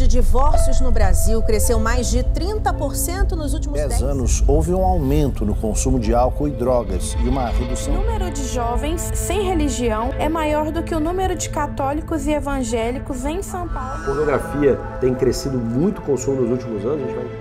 de divórcios no Brasil cresceu mais de 30% nos últimos 10, 10 anos. Houve um aumento no consumo de álcool e drogas e uma redução. O número de jovens sem religião é maior do que o número de católicos e evangélicos em São Paulo. A pornografia tem crescido muito o consumo nos últimos anos. A gente vai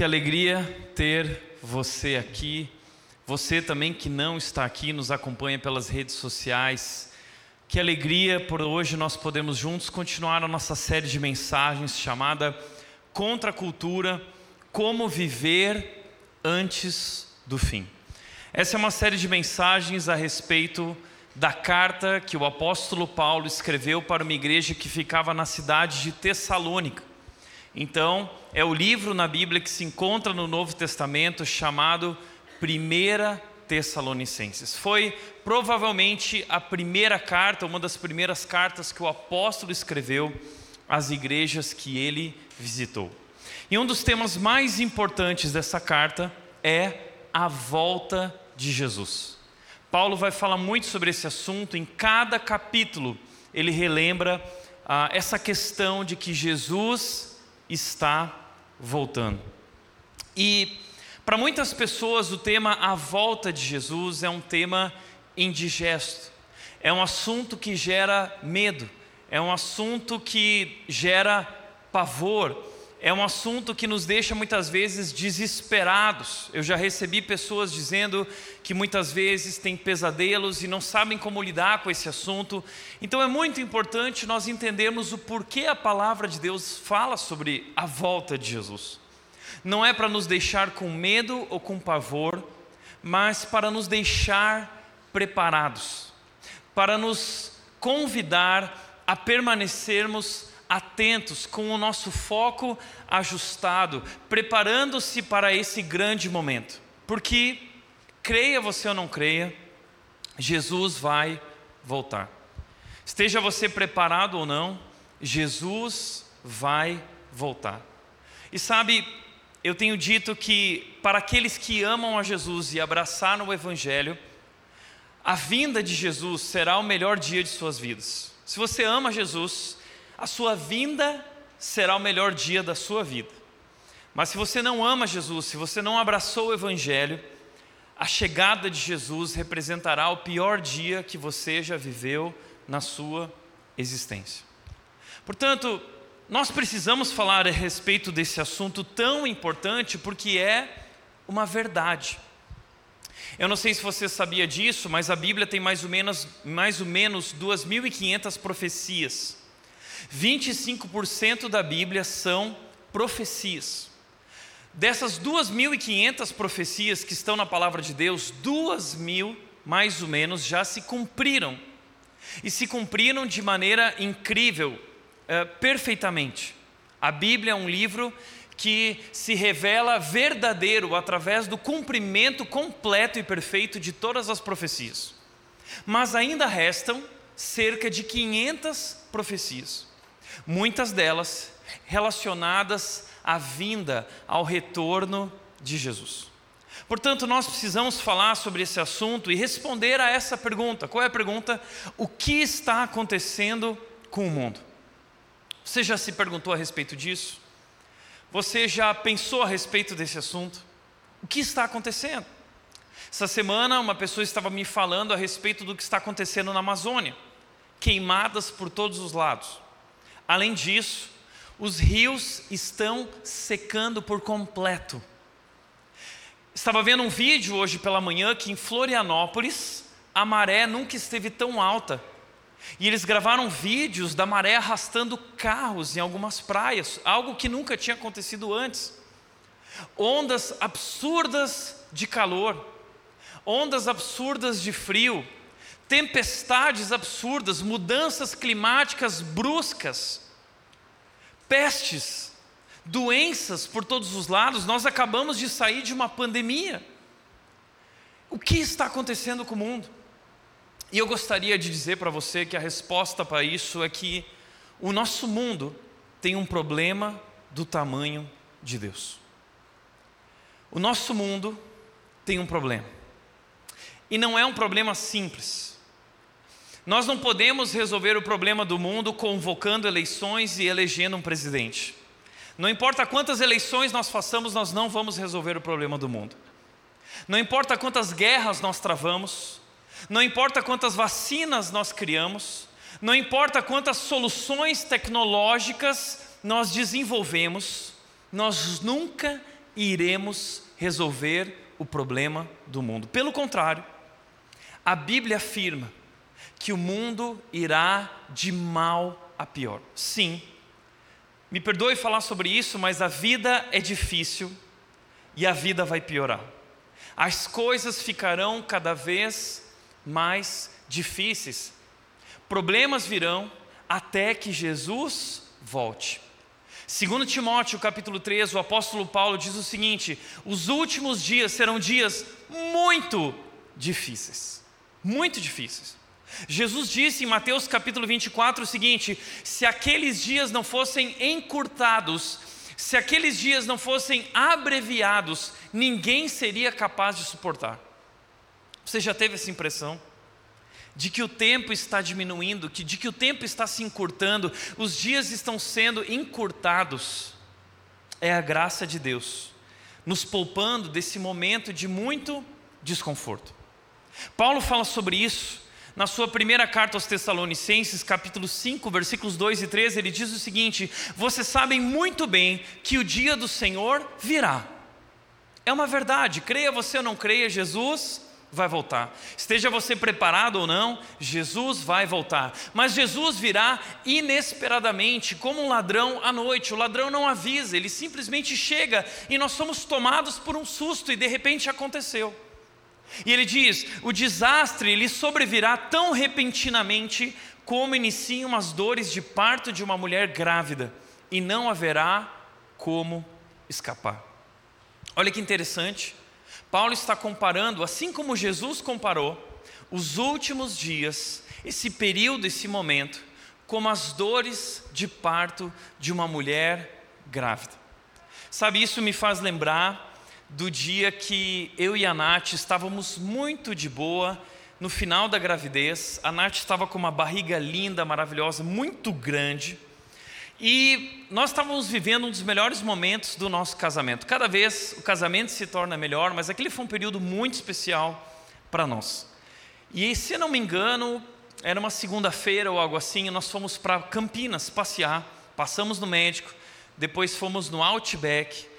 Que alegria ter você aqui. Você também que não está aqui, nos acompanha pelas redes sociais. Que alegria por hoje nós podemos juntos continuar a nossa série de mensagens chamada Contra a Cultura: Como Viver Antes do Fim. Essa é uma série de mensagens a respeito da carta que o apóstolo Paulo escreveu para uma igreja que ficava na cidade de Tessalônica. Então, é o livro na Bíblia que se encontra no Novo Testamento chamado Primeira Tessalonicenses. Foi provavelmente a primeira carta, uma das primeiras cartas que o apóstolo escreveu às igrejas que ele visitou. E um dos temas mais importantes dessa carta é a volta de Jesus. Paulo vai falar muito sobre esse assunto, em cada capítulo ele relembra ah, essa questão de que Jesus está voltando. E para muitas pessoas o tema a volta de Jesus é um tema indigesto. É um assunto que gera medo, é um assunto que gera pavor, é um assunto que nos deixa muitas vezes desesperados. Eu já recebi pessoas dizendo que muitas vezes têm pesadelos e não sabem como lidar com esse assunto. Então é muito importante nós entendermos o porquê a palavra de Deus fala sobre a volta de Jesus. Não é para nos deixar com medo ou com pavor, mas para nos deixar preparados, para nos convidar a permanecermos atentos, com o nosso foco ajustado, preparando-se para esse grande momento. Porque, creia você ou não creia, Jesus vai voltar. Esteja você preparado ou não, Jesus vai voltar. E sabe, eu tenho dito que para aqueles que amam a Jesus e abraçaram o Evangelho, a vinda de Jesus será o melhor dia de suas vidas. Se você ama Jesus, a sua vinda será o melhor dia da sua vida. Mas se você não ama Jesus, se você não abraçou o Evangelho, a chegada de Jesus representará o pior dia que você já viveu na sua existência. Portanto, nós precisamos falar a respeito desse assunto tão importante porque é uma verdade. Eu não sei se você sabia disso, mas a Bíblia tem mais ou menos, mais ou menos 2.500 profecias. 25% da Bíblia são profecias. Dessas 2.500 profecias que estão na palavra de Deus, 2.000 mais ou menos já se cumpriram. E se cumpriram de maneira incrível, é, perfeitamente. A Bíblia é um livro que se revela verdadeiro através do cumprimento completo e perfeito de todas as profecias. Mas ainda restam cerca de 500 profecias muitas delas relacionadas à vinda, ao retorno de Jesus. Portanto, nós precisamos falar sobre esse assunto e responder a essa pergunta. Qual é a pergunta? O que está acontecendo com o mundo? Você já se perguntou a respeito disso? Você já pensou a respeito desse assunto? O que está acontecendo? Essa semana, uma pessoa estava me falando a respeito do que está acontecendo na Amazônia queimadas por todos os lados. Além disso, os rios estão secando por completo. Estava vendo um vídeo hoje pela manhã que em Florianópolis a maré nunca esteve tão alta. E eles gravaram vídeos da maré arrastando carros em algumas praias, algo que nunca tinha acontecido antes. Ondas absurdas de calor, ondas absurdas de frio, tempestades absurdas, mudanças climáticas bruscas, pestes, doenças por todos os lados. Nós acabamos de sair de uma pandemia. O que está acontecendo com o mundo? E eu gostaria de dizer para você que a resposta para isso é que o nosso mundo tem um problema do tamanho de Deus. O nosso mundo tem um problema. E não é um problema simples. Nós não podemos resolver o problema do mundo convocando eleições e elegendo um presidente. Não importa quantas eleições nós façamos, nós não vamos resolver o problema do mundo. Não importa quantas guerras nós travamos, não importa quantas vacinas nós criamos, não importa quantas soluções tecnológicas nós desenvolvemos, nós nunca iremos resolver o problema do mundo. Pelo contrário, a Bíblia afirma que o mundo irá de mal a pior. Sim, me perdoe falar sobre isso, mas a vida é difícil e a vida vai piorar. As coisas ficarão cada vez mais difíceis. Problemas virão até que Jesus volte. Segundo Timóteo, capítulo 3, o apóstolo Paulo diz o seguinte: os últimos dias serão dias muito difíceis. Muito difíceis. Jesus disse em Mateus capítulo 24 o seguinte: se aqueles dias não fossem encurtados, se aqueles dias não fossem abreviados, ninguém seria capaz de suportar. Você já teve essa impressão? De que o tempo está diminuindo, de que o tempo está se encurtando, os dias estão sendo encurtados. É a graça de Deus, nos poupando desse momento de muito desconforto. Paulo fala sobre isso na sua primeira carta aos Tessalonicenses, capítulo 5, versículos 2 e 3, ele diz o seguinte: Vocês sabem muito bem que o dia do Senhor virá. É uma verdade, creia você ou não creia, Jesus vai voltar. Esteja você preparado ou não, Jesus vai voltar. Mas Jesus virá inesperadamente, como um ladrão à noite. O ladrão não avisa, ele simplesmente chega e nós somos tomados por um susto e de repente aconteceu. E ele diz: o desastre lhe sobrevirá tão repentinamente como iniciam as dores de parto de uma mulher grávida, e não haverá como escapar. Olha que interessante. Paulo está comparando, assim como Jesus comparou, os últimos dias, esse período, esse momento, como as dores de parto de uma mulher grávida. Sabe, isso me faz lembrar do dia que eu e a Nath estávamos muito de boa no final da gravidez. A Nath estava com uma barriga linda, maravilhosa, muito grande. E nós estávamos vivendo um dos melhores momentos do nosso casamento. Cada vez o casamento se torna melhor, mas aquele foi um período muito especial para nós. E se não me engano, era uma segunda-feira ou algo assim, nós fomos para Campinas passear, passamos no médico, depois fomos no Outback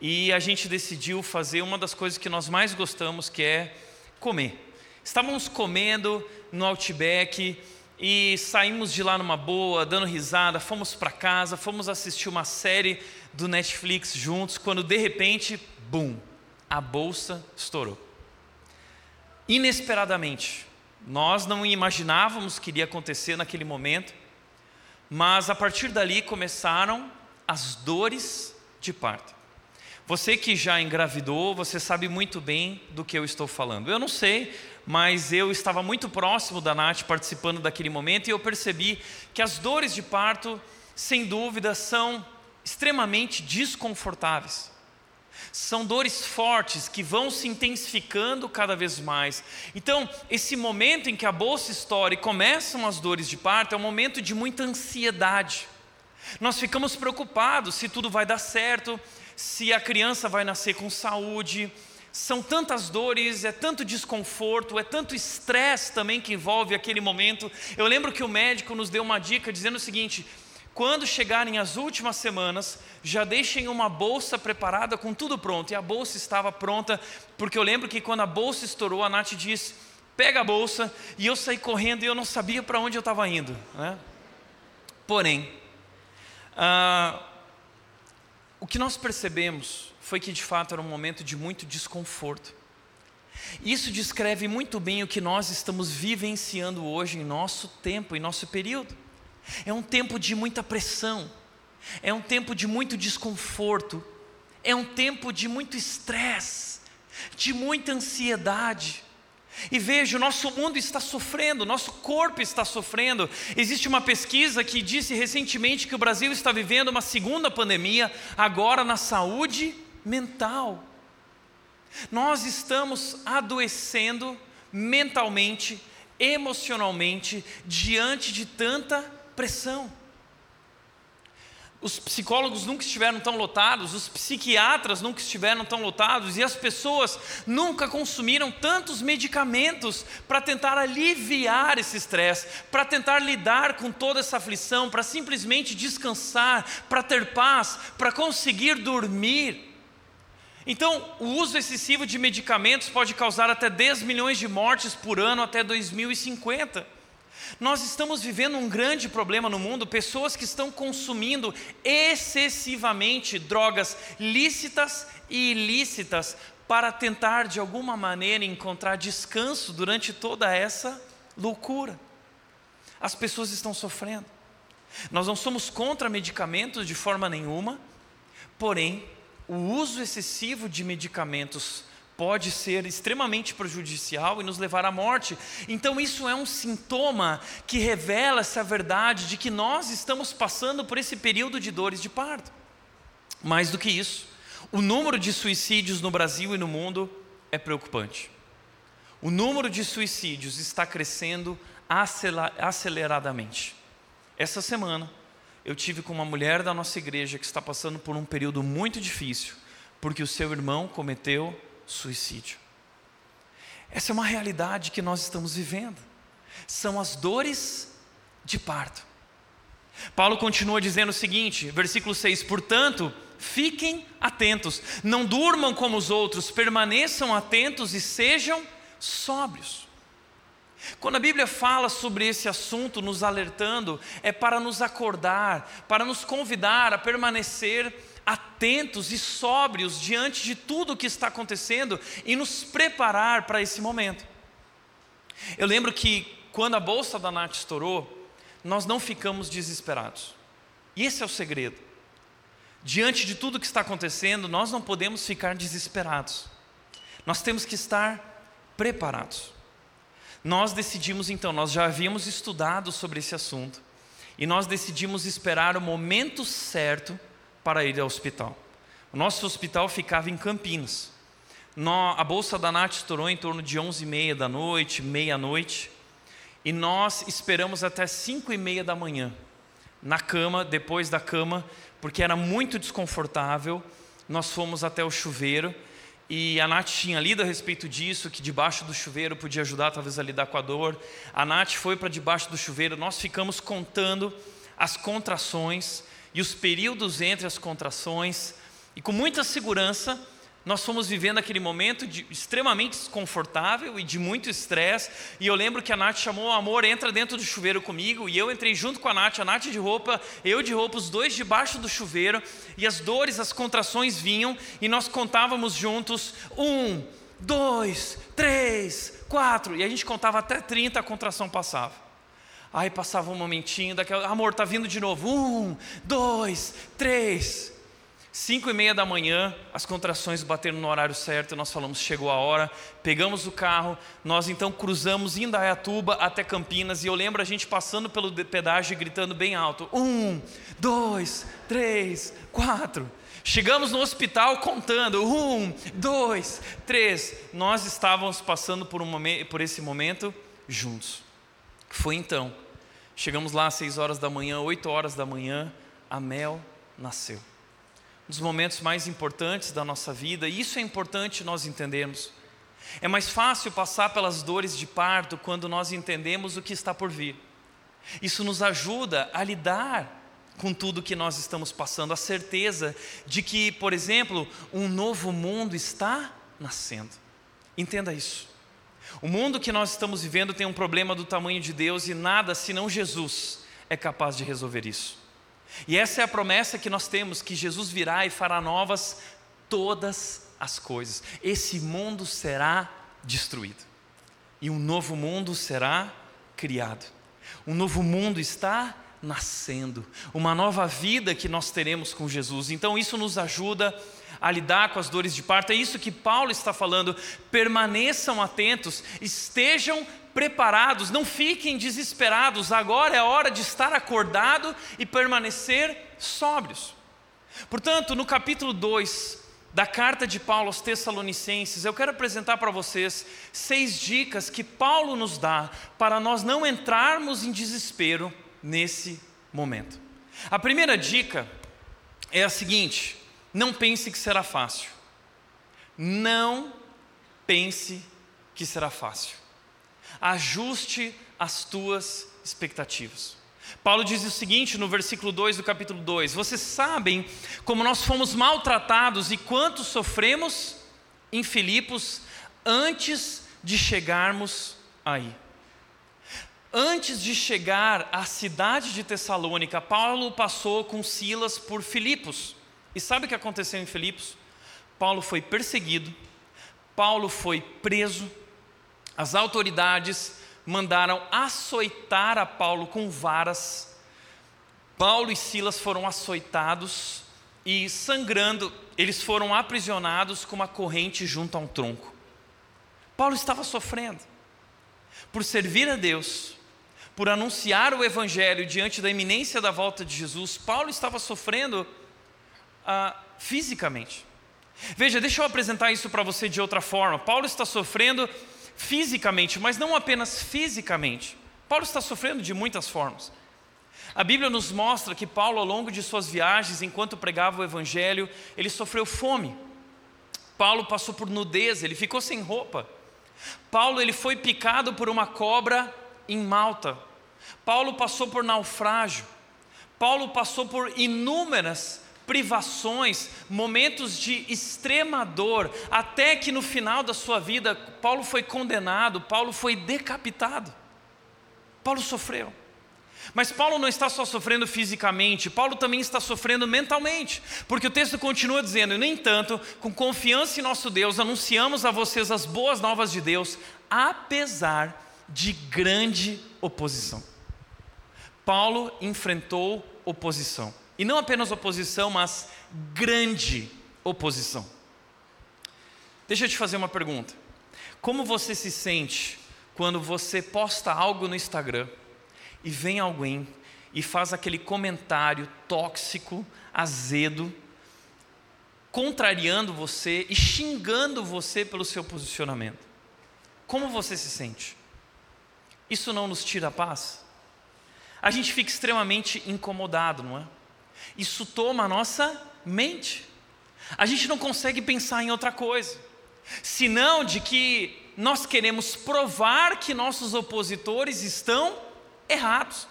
e a gente decidiu fazer uma das coisas que nós mais gostamos, que é comer. Estávamos comendo no Outback e saímos de lá numa boa, dando risada, fomos para casa, fomos assistir uma série do Netflix juntos, quando de repente, bum, a bolsa estourou. Inesperadamente, nós não imaginávamos que iria acontecer naquele momento, mas a partir dali começaram as dores de parto. Você que já engravidou, você sabe muito bem do que eu estou falando. Eu não sei mas eu estava muito próximo da Nath participando daquele momento e eu percebi que as dores de parto, sem dúvida, são extremamente desconfortáveis. São dores fortes que vão se intensificando cada vez mais. Então, esse momento em que a bolsa estoura e começam as dores de parto é um momento de muita ansiedade. Nós ficamos preocupados se tudo vai dar certo, se a criança vai nascer com saúde, são tantas dores, é tanto desconforto, é tanto estresse também que envolve aquele momento. Eu lembro que o médico nos deu uma dica dizendo o seguinte: quando chegarem as últimas semanas, já deixem uma bolsa preparada com tudo pronto. E a bolsa estava pronta, porque eu lembro que quando a bolsa estourou, a Nath disse: pega a bolsa, e eu saí correndo e eu não sabia para onde eu estava indo. Né? Porém, ah, o que nós percebemos foi que de fato era um momento de muito desconforto. Isso descreve muito bem o que nós estamos vivenciando hoje em nosso tempo, em nosso período. É um tempo de muita pressão, é um tempo de muito desconforto, é um tempo de muito estresse, de muita ansiedade. E veja, o nosso mundo está sofrendo, nosso corpo está sofrendo. Existe uma pesquisa que disse recentemente que o Brasil está vivendo uma segunda pandemia, agora na saúde mental. Nós estamos adoecendo mentalmente, emocionalmente, diante de tanta pressão. Os psicólogos nunca estiveram tão lotados, os psiquiatras nunca estiveram tão lotados e as pessoas nunca consumiram tantos medicamentos para tentar aliviar esse estresse, para tentar lidar com toda essa aflição, para simplesmente descansar, para ter paz, para conseguir dormir. Então, o uso excessivo de medicamentos pode causar até 10 milhões de mortes por ano até 2050. Nós estamos vivendo um grande problema no mundo, pessoas que estão consumindo excessivamente drogas lícitas e ilícitas para tentar de alguma maneira encontrar descanso durante toda essa loucura. As pessoas estão sofrendo. Nós não somos contra medicamentos de forma nenhuma, porém, o uso excessivo de medicamentos pode ser extremamente prejudicial e nos levar à morte. Então, isso é um sintoma que revela essa verdade de que nós estamos passando por esse período de dores de parto. Mais do que isso, o número de suicídios no Brasil e no mundo é preocupante. O número de suicídios está crescendo aceleradamente. Essa semana, eu tive com uma mulher da nossa igreja que está passando por um período muito difícil, porque o seu irmão cometeu suicídio. Essa é uma realidade que nós estamos vivendo. São as dores de parto. Paulo continua dizendo o seguinte, versículo 6: Portanto, fiquem atentos, não durmam como os outros, permaneçam atentos e sejam sóbrios. Quando a Bíblia fala sobre esse assunto, nos alertando, é para nos acordar, para nos convidar a permanecer atentos e sóbrios diante de tudo o que está acontecendo e nos preparar para esse momento. Eu lembro que quando a bolsa da Nath estourou, nós não ficamos desesperados. E esse é o segredo. Diante de tudo que está acontecendo, nós não podemos ficar desesperados. Nós temos que estar preparados. Nós decidimos então, nós já havíamos estudado sobre esse assunto, e nós decidimos esperar o momento certo para ir ao hospital. O nosso hospital ficava em Campinas. a bolsa da Nath estourou em torno de 11h30 da noite, meia-noite, e nós esperamos até 5h30 da manhã, na cama, depois da cama, porque era muito desconfortável. Nós fomos até o chuveiro e a Nath tinha lido a respeito disso, que debaixo do chuveiro podia ajudar talvez a lidar com a dor. A Nath foi para debaixo do chuveiro, nós ficamos contando as contrações e os períodos entre as contrações, e com muita segurança, nós fomos vivendo aquele momento de, extremamente desconfortável e de muito estresse. E eu lembro que a Nath chamou amor, entra dentro do chuveiro comigo. E eu entrei junto com a Nath, a Nath de roupa, eu de roupa, os dois debaixo do chuveiro. E as dores, as contrações vinham. E nós contávamos juntos: um, dois, três, quatro. E a gente contava até 30, a contração passava. Aí passava um momentinho, daquela, amor, tá vindo de novo. Um, dois, três. Cinco e meia da manhã, as contrações bateram no horário certo, nós falamos, chegou a hora, pegamos o carro, nós então cruzamos Indaiatuba até Campinas, e eu lembro a gente passando pelo pedágio e gritando bem alto: um, dois, três, quatro. Chegamos no hospital contando: um, dois, três. Nós estávamos passando por, um por esse momento juntos. Foi então. Chegamos lá às seis horas da manhã, oito horas da manhã, a Mel nasceu. Um dos momentos mais importantes da nossa vida, e isso é importante nós entendermos. É mais fácil passar pelas dores de parto quando nós entendemos o que está por vir. Isso nos ajuda a lidar com tudo que nós estamos passando, a certeza de que, por exemplo, um novo mundo está nascendo. Entenda isso. O mundo que nós estamos vivendo tem um problema do tamanho de Deus e nada senão Jesus é capaz de resolver isso. E essa é a promessa que nós temos: que Jesus virá e fará novas todas as coisas. Esse mundo será destruído e um novo mundo será criado. Um novo mundo está nascendo, uma nova vida que nós teremos com Jesus. Então isso nos ajuda a lidar com as dores de parto. É isso que Paulo está falando. Permaneçam atentos, estejam preparados, não fiquem desesperados. Agora é a hora de estar acordado e permanecer sóbrios. Portanto, no capítulo 2 da carta de Paulo aos Tessalonicenses, eu quero apresentar para vocês seis dicas que Paulo nos dá para nós não entrarmos em desespero nesse momento. A primeira dica é a seguinte: não pense que será fácil. Não pense que será fácil. Ajuste as tuas expectativas. Paulo diz o seguinte no versículo 2 do capítulo 2: Vocês sabem como nós fomos maltratados e quanto sofremos em Filipos antes de chegarmos aí. Antes de chegar à cidade de Tessalônica, Paulo passou com Silas por Filipos. E sabe o que aconteceu em Filipos? Paulo foi perseguido, Paulo foi preso, as autoridades mandaram açoitar a Paulo com varas. Paulo e Silas foram açoitados e, sangrando, eles foram aprisionados com uma corrente junto a um tronco. Paulo estava sofrendo por servir a Deus, por anunciar o Evangelho diante da iminência da volta de Jesus, Paulo estava sofrendo fisicamente. Veja, deixa eu apresentar isso para você de outra forma. Paulo está sofrendo fisicamente, mas não apenas fisicamente. Paulo está sofrendo de muitas formas. A Bíblia nos mostra que Paulo, ao longo de suas viagens, enquanto pregava o Evangelho, ele sofreu fome. Paulo passou por nudez, ele ficou sem roupa. Paulo ele foi picado por uma cobra em Malta. Paulo passou por naufrágio. Paulo passou por inúmeras privações, momentos de extrema dor, até que no final da sua vida, Paulo foi condenado, Paulo foi decapitado. Paulo sofreu. Mas Paulo não está só sofrendo fisicamente, Paulo também está sofrendo mentalmente, porque o texto continua dizendo: no entanto, com confiança em nosso Deus, anunciamos a vocês as boas novas de Deus, apesar de grande oposição. Paulo enfrentou oposição. E não apenas oposição, mas grande oposição. Deixa eu te fazer uma pergunta. Como você se sente quando você posta algo no Instagram e vem alguém e faz aquele comentário tóxico, azedo, contrariando você e xingando você pelo seu posicionamento? Como você se sente? Isso não nos tira a paz? A gente fica extremamente incomodado, não é? Isso toma a nossa mente. A gente não consegue pensar em outra coisa, senão de que nós queremos provar que nossos opositores estão errados.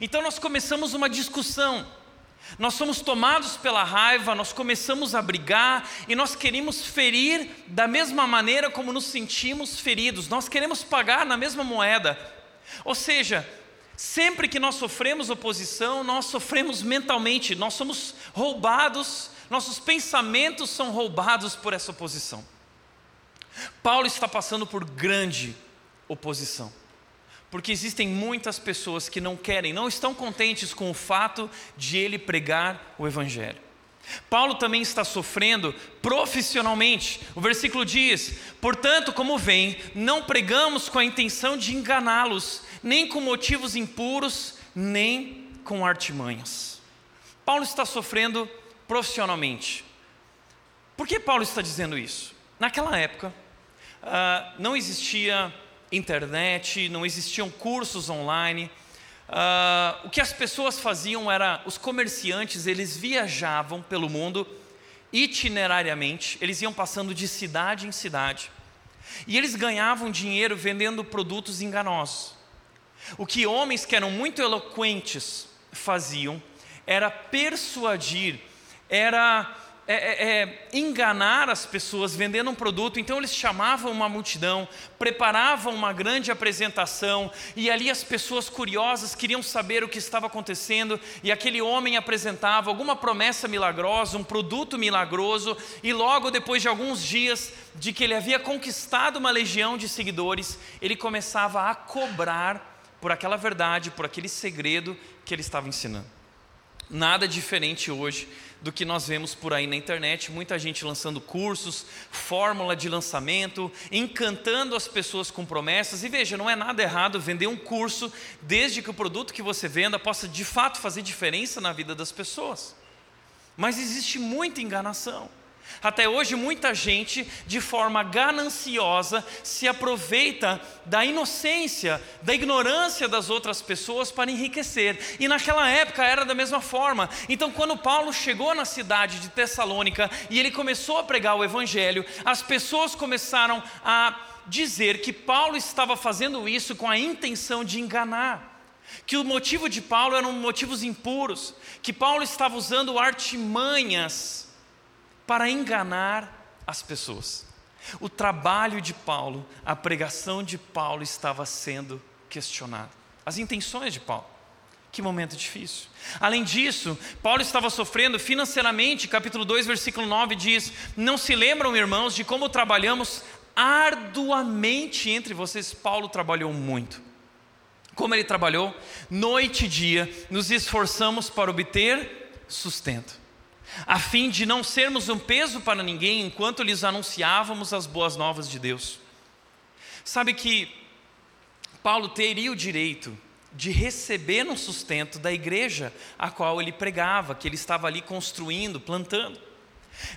Então nós começamos uma discussão, nós somos tomados pela raiva, nós começamos a brigar e nós queremos ferir da mesma maneira como nos sentimos feridos, nós queremos pagar na mesma moeda. Ou seja, Sempre que nós sofremos oposição, nós sofremos mentalmente, nós somos roubados, nossos pensamentos são roubados por essa oposição. Paulo está passando por grande oposição, porque existem muitas pessoas que não querem, não estão contentes com o fato de ele pregar o Evangelho. Paulo também está sofrendo profissionalmente. O versículo diz: Portanto, como vem, não pregamos com a intenção de enganá-los, nem com motivos impuros, nem com artimanhas. Paulo está sofrendo profissionalmente. Por que Paulo está dizendo isso? Naquela época, uh, não existia internet, não existiam cursos online. Uh, o que as pessoas faziam era, os comerciantes, eles viajavam pelo mundo itinerariamente, eles iam passando de cidade em cidade. E eles ganhavam dinheiro vendendo produtos enganosos. O que homens que eram muito eloquentes faziam era persuadir, era é, é, é, enganar as pessoas vendendo um produto. Então eles chamavam uma multidão, preparavam uma grande apresentação e ali as pessoas curiosas queriam saber o que estava acontecendo e aquele homem apresentava alguma promessa milagrosa, um produto milagroso e logo depois de alguns dias de que ele havia conquistado uma legião de seguidores, ele começava a cobrar por aquela verdade, por aquele segredo que ele estava ensinando. Nada diferente hoje do que nós vemos por aí na internet, muita gente lançando cursos, fórmula de lançamento, encantando as pessoas com promessas. E veja, não é nada errado vender um curso, desde que o produto que você venda possa de fato fazer diferença na vida das pessoas. Mas existe muita enganação. Até hoje, muita gente, de forma gananciosa, se aproveita da inocência, da ignorância das outras pessoas para enriquecer. E naquela época era da mesma forma. Então, quando Paulo chegou na cidade de Tessalônica e ele começou a pregar o Evangelho, as pessoas começaram a dizer que Paulo estava fazendo isso com a intenção de enganar que o motivo de Paulo eram motivos impuros, que Paulo estava usando artimanhas para enganar as pessoas. O trabalho de Paulo, a pregação de Paulo estava sendo questionada. As intenções de Paulo. Que momento difícil. Além disso, Paulo estava sofrendo financeiramente, capítulo 2, versículo 9 diz: Não se lembram, irmãos, de como trabalhamos arduamente entre vocês? Paulo trabalhou muito. Como ele trabalhou? Noite e dia, nos esforçamos para obter sustento a fim de não sermos um peso para ninguém enquanto lhes anunciávamos as boas novas de Deus. Sabe que Paulo teria o direito de receber um sustento da igreja a qual ele pregava, que ele estava ali construindo, plantando.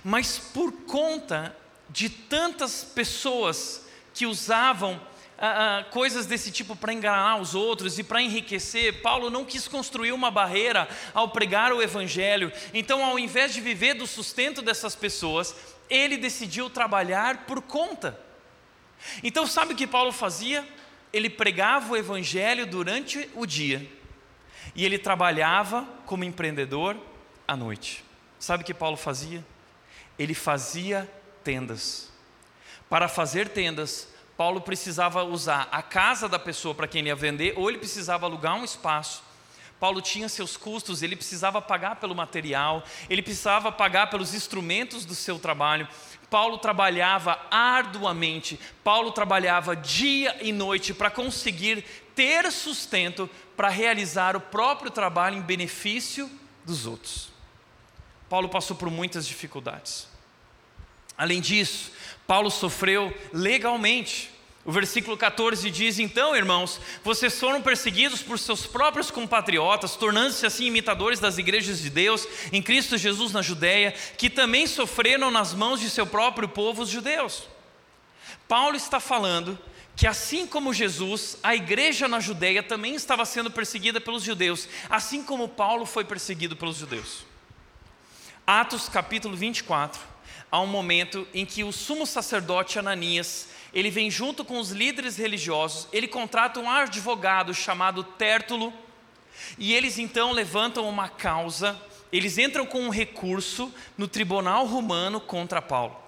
Mas por conta de tantas pessoas que usavam ah, coisas desse tipo para enganar os outros e para enriquecer, Paulo não quis construir uma barreira ao pregar o Evangelho. Então, ao invés de viver do sustento dessas pessoas, ele decidiu trabalhar por conta. Então, sabe o que Paulo fazia? Ele pregava o Evangelho durante o dia e ele trabalhava como empreendedor à noite. Sabe o que Paulo fazia? Ele fazia tendas. Para fazer tendas, Paulo precisava usar a casa da pessoa para quem ele ia vender, ou ele precisava alugar um espaço. Paulo tinha seus custos, ele precisava pagar pelo material, ele precisava pagar pelos instrumentos do seu trabalho. Paulo trabalhava arduamente, Paulo trabalhava dia e noite para conseguir ter sustento para realizar o próprio trabalho em benefício dos outros. Paulo passou por muitas dificuldades. Além disso, Paulo sofreu legalmente. O versículo 14 diz: Então, irmãos, vocês foram perseguidos por seus próprios compatriotas, tornando-se assim imitadores das igrejas de Deus em Cristo Jesus na Judéia, que também sofreram nas mãos de seu próprio povo, os judeus. Paulo está falando que, assim como Jesus, a igreja na Judéia também estava sendo perseguida pelos judeus, assim como Paulo foi perseguido pelos judeus. Atos capítulo 24 há um momento em que o sumo sacerdote Ananias, ele vem junto com os líderes religiosos, ele contrata um advogado chamado Tértulo, e eles então levantam uma causa, eles entram com um recurso no tribunal romano contra Paulo.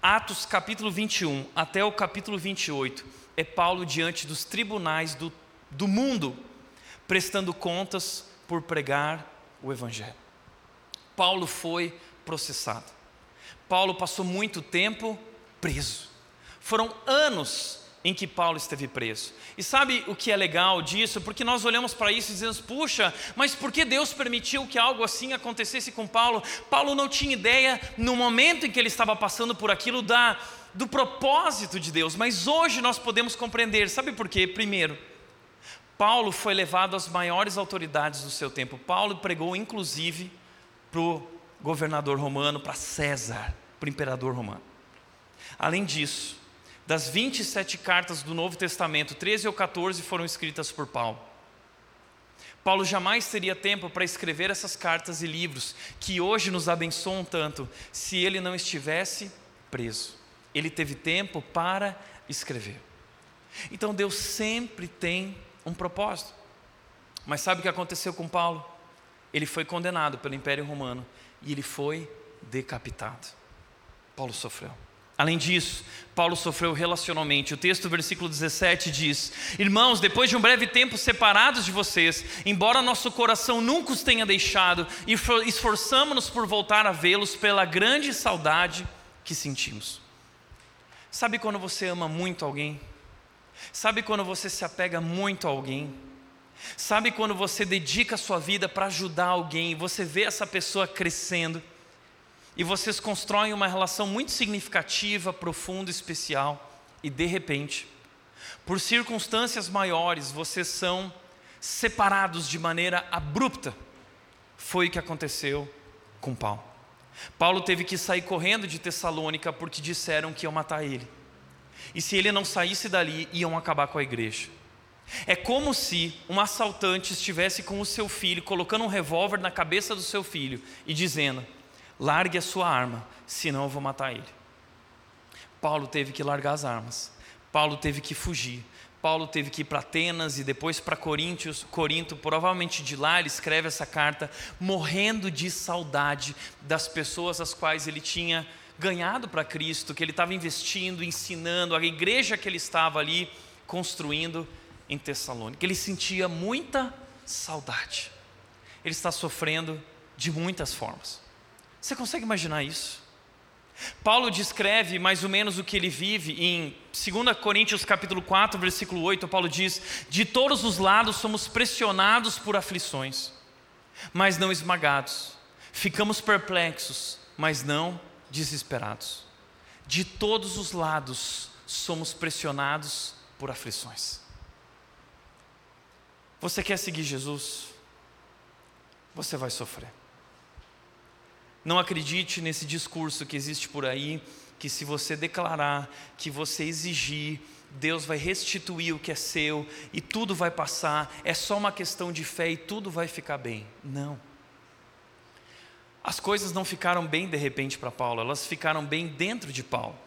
Atos capítulo 21 até o capítulo 28 é Paulo diante dos tribunais do, do mundo, prestando contas por pregar o Evangelho. Paulo foi processado. Paulo passou muito tempo preso. Foram anos em que Paulo esteve preso. E sabe o que é legal disso? Porque nós olhamos para isso e dizemos: puxa, mas por que Deus permitiu que algo assim acontecesse com Paulo? Paulo não tinha ideia, no momento em que ele estava passando por aquilo, da, do propósito de Deus, mas hoje nós podemos compreender. Sabe por quê? Primeiro, Paulo foi levado às maiores autoridades do seu tempo. Paulo pregou, inclusive, para o governador romano, para César, para o imperador romano. Além disso, das 27 cartas do Novo Testamento, 13 ou 14 foram escritas por Paulo. Paulo jamais teria tempo para escrever essas cartas e livros que hoje nos abençoam tanto se ele não estivesse preso. Ele teve tempo para escrever. Então Deus sempre tem um propósito. Mas sabe o que aconteceu com Paulo? ele foi condenado pelo Império Romano e ele foi decapitado. Paulo sofreu. Além disso, Paulo sofreu relacionalmente. O texto, versículo 17, diz: Irmãos, depois de um breve tempo separados de vocês, embora nosso coração nunca os tenha deixado, esforçamos-nos por voltar a vê-los pela grande saudade que sentimos. Sabe quando você ama muito alguém? Sabe quando você se apega muito a alguém? Sabe quando você dedica a sua vida para ajudar alguém, você vê essa pessoa crescendo? e vocês constroem uma relação muito significativa, profunda, especial, e de repente, por circunstâncias maiores, vocês são separados de maneira abrupta. Foi o que aconteceu com Paulo. Paulo teve que sair correndo de Tessalônica porque disseram que iam matar ele. E se ele não saísse dali, iam acabar com a igreja. É como se um assaltante estivesse com o seu filho, colocando um revólver na cabeça do seu filho e dizendo: largue a sua arma, senão eu vou matar ele. Paulo teve que largar as armas. Paulo teve que fugir. Paulo teve que ir para Atenas e depois para Coríntios, Corinto, provavelmente de lá ele escreve essa carta, morrendo de saudade das pessoas às quais ele tinha ganhado para Cristo, que ele estava investindo, ensinando, a igreja que ele estava ali construindo em Tessalônica. Ele sentia muita saudade. Ele está sofrendo de muitas formas. Você consegue imaginar isso? Paulo descreve mais ou menos o que ele vive em 2 Coríntios capítulo 4, versículo 8, Paulo diz: "De todos os lados somos pressionados por aflições, mas não esmagados. Ficamos perplexos, mas não desesperados. De todos os lados somos pressionados por aflições." Você quer seguir Jesus? Você vai sofrer. Não acredite nesse discurso que existe por aí, que se você declarar, que você exigir, Deus vai restituir o que é seu e tudo vai passar, é só uma questão de fé e tudo vai ficar bem. Não. As coisas não ficaram bem de repente para Paulo, elas ficaram bem dentro de Paulo.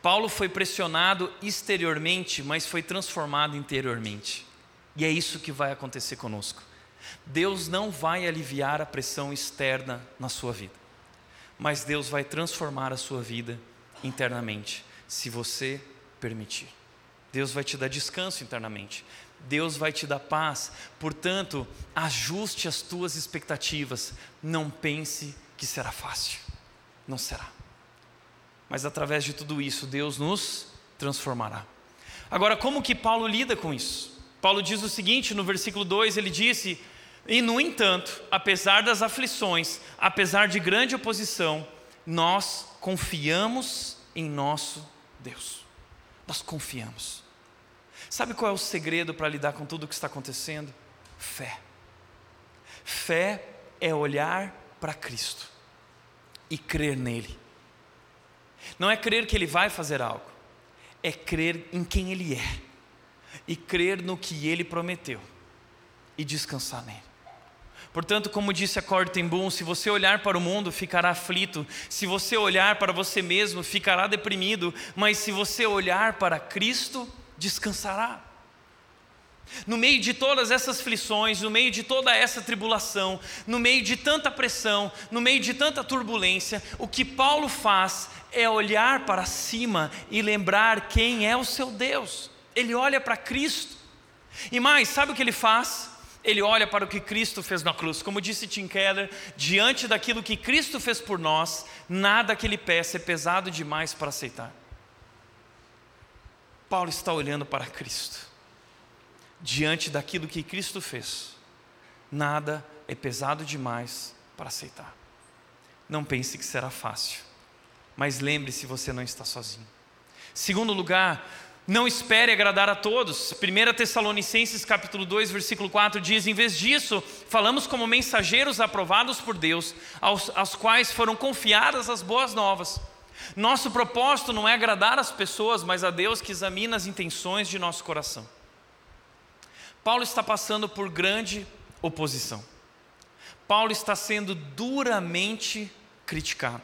Paulo foi pressionado exteriormente, mas foi transformado interiormente. E é isso que vai acontecer conosco. Deus não vai aliviar a pressão externa na sua vida mas Deus vai transformar a sua vida internamente, se você permitir. Deus vai te dar descanso internamente. Deus vai te dar paz. Portanto, ajuste as tuas expectativas. Não pense que será fácil. Não será. Mas através de tudo isso, Deus nos transformará. Agora, como que Paulo lida com isso? Paulo diz o seguinte no versículo 2: ele disse e, no entanto, apesar das aflições, apesar de grande oposição, nós confiamos em nosso Deus. Nós confiamos. Sabe qual é o segredo para lidar com tudo o que está acontecendo? Fé. Fé é olhar para Cristo e crer nele. Não é crer que ele vai fazer algo, é crer em quem ele é e crer no que ele prometeu e descansar nele. Portanto, como disse a Corte ten Boom, se você olhar para o mundo, ficará aflito. Se você olhar para você mesmo, ficará deprimido. Mas se você olhar para Cristo, descansará. No meio de todas essas aflições, no meio de toda essa tribulação, no meio de tanta pressão, no meio de tanta turbulência, o que Paulo faz é olhar para cima e lembrar quem é o seu Deus. Ele olha para Cristo. E mais, sabe o que ele faz? ele olha para o que Cristo fez na cruz. Como disse Tim Keller, diante daquilo que Cristo fez por nós, nada que ele peça é pesado demais para aceitar. Paulo está olhando para Cristo. Diante daquilo que Cristo fez, nada é pesado demais para aceitar. Não pense que será fácil, mas lembre-se, você não está sozinho. Segundo lugar, não espere agradar a todos. 1 Tessalonicenses capítulo 2, versículo 4 diz: Em vez disso, falamos como mensageiros aprovados por Deus, aos, aos quais foram confiadas as boas novas. Nosso propósito não é agradar as pessoas, mas a Deus que examina as intenções de nosso coração. Paulo está passando por grande oposição. Paulo está sendo duramente criticado.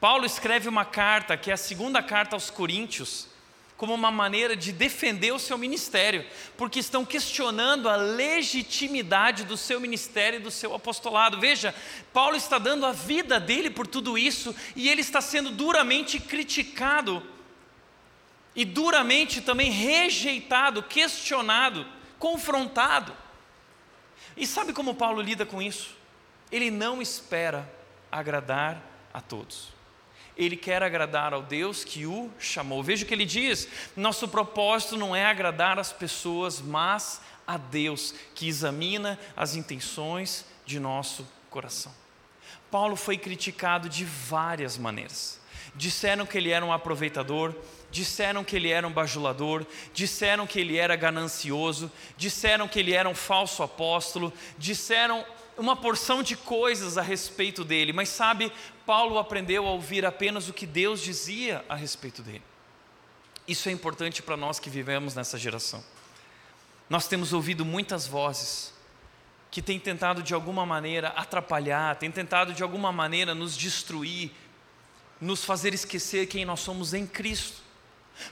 Paulo escreve uma carta, que é a segunda carta aos Coríntios, como uma maneira de defender o seu ministério, porque estão questionando a legitimidade do seu ministério e do seu apostolado. Veja, Paulo está dando a vida dele por tudo isso e ele está sendo duramente criticado e duramente também rejeitado, questionado, confrontado. E sabe como Paulo lida com isso? Ele não espera agradar a todos ele quer agradar ao Deus que o chamou. Veja o que ele diz: nosso propósito não é agradar as pessoas, mas a Deus que examina as intenções de nosso coração. Paulo foi criticado de várias maneiras. Disseram que ele era um aproveitador, disseram que ele era um bajulador, disseram que ele era ganancioso, disseram que ele era um falso apóstolo, disseram uma porção de coisas a respeito dele, mas sabe, Paulo aprendeu a ouvir apenas o que Deus dizia a respeito dele. Isso é importante para nós que vivemos nessa geração. Nós temos ouvido muitas vozes que têm tentado de alguma maneira atrapalhar, têm tentado de alguma maneira nos destruir, nos fazer esquecer quem nós somos em Cristo.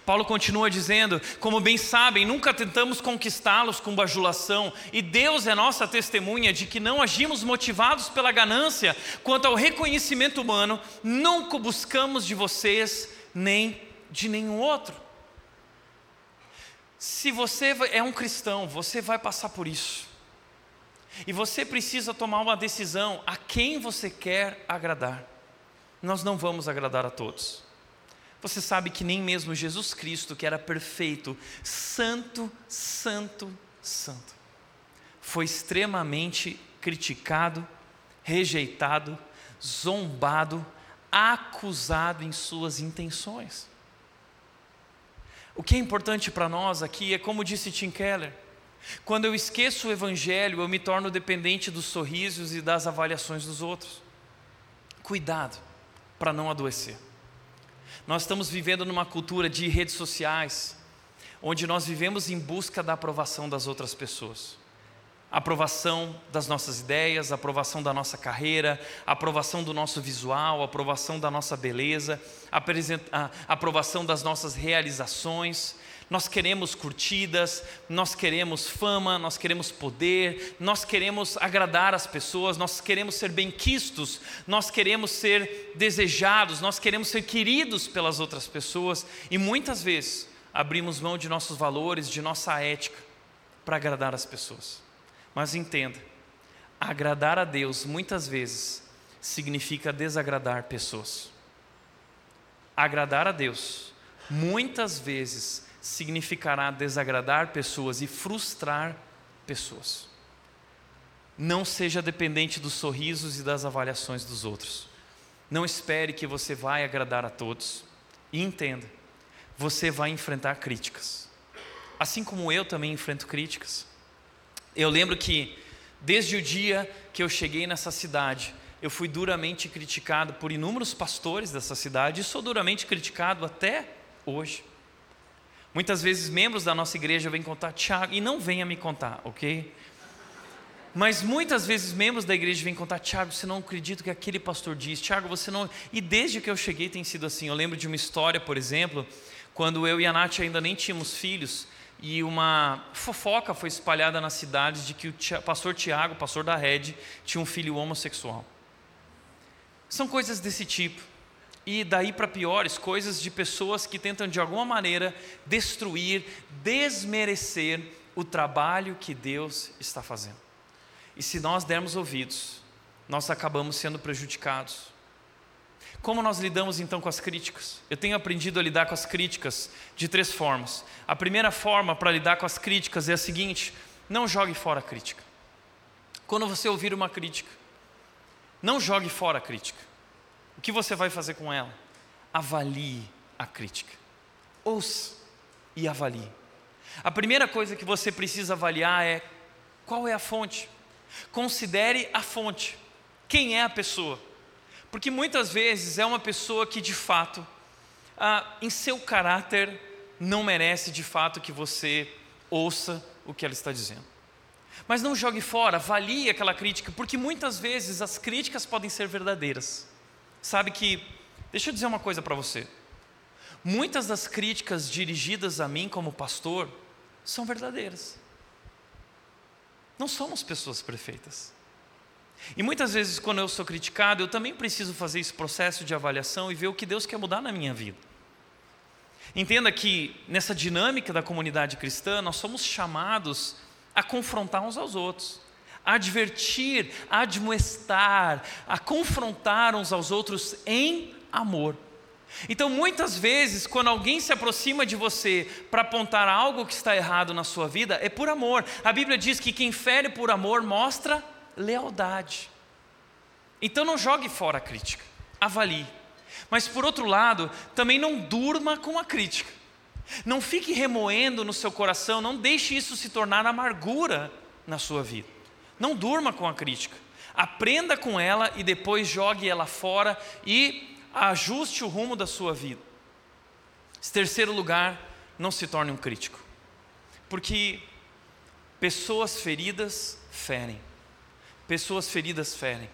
Paulo continua dizendo: como bem sabem, nunca tentamos conquistá-los com bajulação, e Deus é nossa testemunha de que não agimos motivados pela ganância, quanto ao reconhecimento humano, nunca buscamos de vocês nem de nenhum outro. Se você é um cristão, você vai passar por isso, e você precisa tomar uma decisão a quem você quer agradar. Nós não vamos agradar a todos. Você sabe que nem mesmo Jesus Cristo, que era perfeito, santo, santo, santo, foi extremamente criticado, rejeitado, zombado, acusado em suas intenções. O que é importante para nós aqui é como disse Tim Keller: quando eu esqueço o Evangelho, eu me torno dependente dos sorrisos e das avaliações dos outros. Cuidado para não adoecer. Nós estamos vivendo numa cultura de redes sociais, onde nós vivemos em busca da aprovação das outras pessoas. Aprovação das nossas ideias, aprovação da nossa carreira, aprovação do nosso visual, aprovação da nossa beleza, aprovação das nossas realizações, nós queremos curtidas, nós queremos fama, nós queremos poder, nós queremos agradar as pessoas, nós queremos ser bem-quistos, nós queremos ser desejados, nós queremos ser queridos pelas outras pessoas e muitas vezes abrimos mão de nossos valores, de nossa ética para agradar as pessoas. Mas entenda, agradar a Deus muitas vezes significa desagradar pessoas. Agradar a Deus muitas vezes significará desagradar pessoas e frustrar pessoas. Não seja dependente dos sorrisos e das avaliações dos outros. Não espere que você vai agradar a todos. E entenda, você vai enfrentar críticas. Assim como eu também enfrento críticas. Eu lembro que desde o dia que eu cheguei nessa cidade, eu fui duramente criticado por inúmeros pastores dessa cidade e sou duramente criticado até hoje. Muitas vezes membros da nossa igreja vêm contar, Tiago, e não venha me contar, ok? Mas muitas vezes membros da igreja vêm contar, Tiago, você não acredita que aquele pastor diz, Tiago, você não. E desde que eu cheguei tem sido assim. Eu lembro de uma história, por exemplo, quando eu e a Nath ainda nem tínhamos filhos, e uma fofoca foi espalhada na cidade de que o pastor Tiago, pastor da rede, tinha um filho homossexual. São coisas desse tipo e daí para piores, coisas de pessoas que tentam de alguma maneira destruir, desmerecer o trabalho que Deus está fazendo. E se nós dermos ouvidos, nós acabamos sendo prejudicados. Como nós lidamos então com as críticas? Eu tenho aprendido a lidar com as críticas de três formas. A primeira forma para lidar com as críticas é a seguinte: não jogue fora a crítica. Quando você ouvir uma crítica, não jogue fora a crítica o que você vai fazer com ela? Avalie a crítica. Ouça e avalie. A primeira coisa que você precisa avaliar é qual é a fonte. Considere a fonte. Quem é a pessoa? Porque muitas vezes é uma pessoa que de fato, ah, em seu caráter, não merece de fato que você ouça o que ela está dizendo. Mas não jogue fora, avalie aquela crítica, porque muitas vezes as críticas podem ser verdadeiras. Sabe que, deixa eu dizer uma coisa para você. muitas das críticas dirigidas a mim como pastor são verdadeiras. Não somos pessoas perfeitas. E muitas vezes, quando eu sou criticado, eu também preciso fazer esse processo de avaliação e ver o que Deus quer mudar na minha vida. Entenda que nessa dinâmica da comunidade cristã, nós somos chamados a confrontar uns aos outros, advertir, admoestar, a confrontar uns aos outros em amor. Então, muitas vezes, quando alguém se aproxima de você para apontar algo que está errado na sua vida, é por amor. A Bíblia diz que quem fere por amor mostra lealdade. Então, não jogue fora a crítica, avalie. Mas, por outro lado, também não durma com a crítica. Não fique remoendo no seu coração, não deixe isso se tornar amargura na sua vida. Não durma com a crítica. Aprenda com ela e depois jogue ela fora e ajuste o rumo da sua vida. Em terceiro lugar, não se torne um crítico, porque pessoas feridas ferem, pessoas feridas ferem,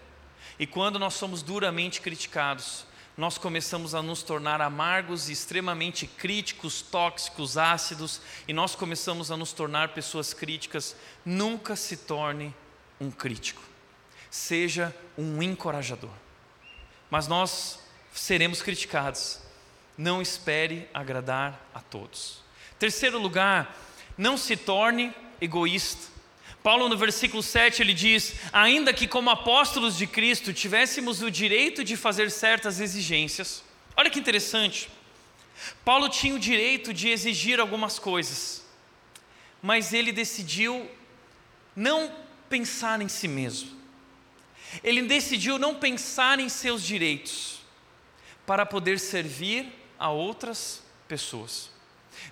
e quando nós somos duramente criticados, nós começamos a nos tornar amargos e extremamente críticos, tóxicos, ácidos, e nós começamos a nos tornar pessoas críticas. Nunca se torne um crítico, seja um encorajador. Mas nós seremos criticados. Não espere agradar a todos. Terceiro lugar, não se torne egoísta. Paulo, no versículo 7, ele diz: Ainda que como apóstolos de Cristo tivéssemos o direito de fazer certas exigências. Olha que interessante. Paulo tinha o direito de exigir algumas coisas, mas ele decidiu não pensar em si mesmo. Ele decidiu não pensar em seus direitos para poder servir a outras pessoas.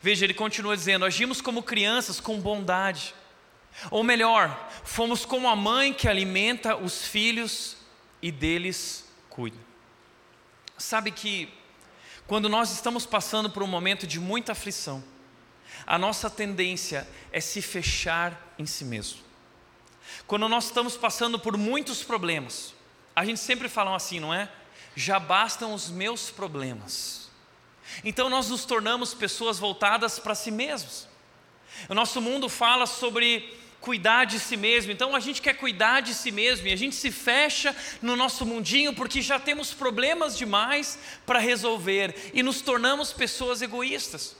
Veja, ele continua dizendo: agimos como crianças com bondade. Ou melhor, fomos como a mãe que alimenta os filhos e deles cuida. Sabe que quando nós estamos passando por um momento de muita aflição, a nossa tendência é se fechar em si mesmo. Quando nós estamos passando por muitos problemas, a gente sempre fala assim, não é? já bastam os meus problemas. Então nós nos tornamos pessoas voltadas para si mesmos. O nosso mundo fala sobre cuidar de si mesmo, então a gente quer cuidar de si mesmo e a gente se fecha no nosso mundinho porque já temos problemas demais para resolver e nos tornamos pessoas egoístas.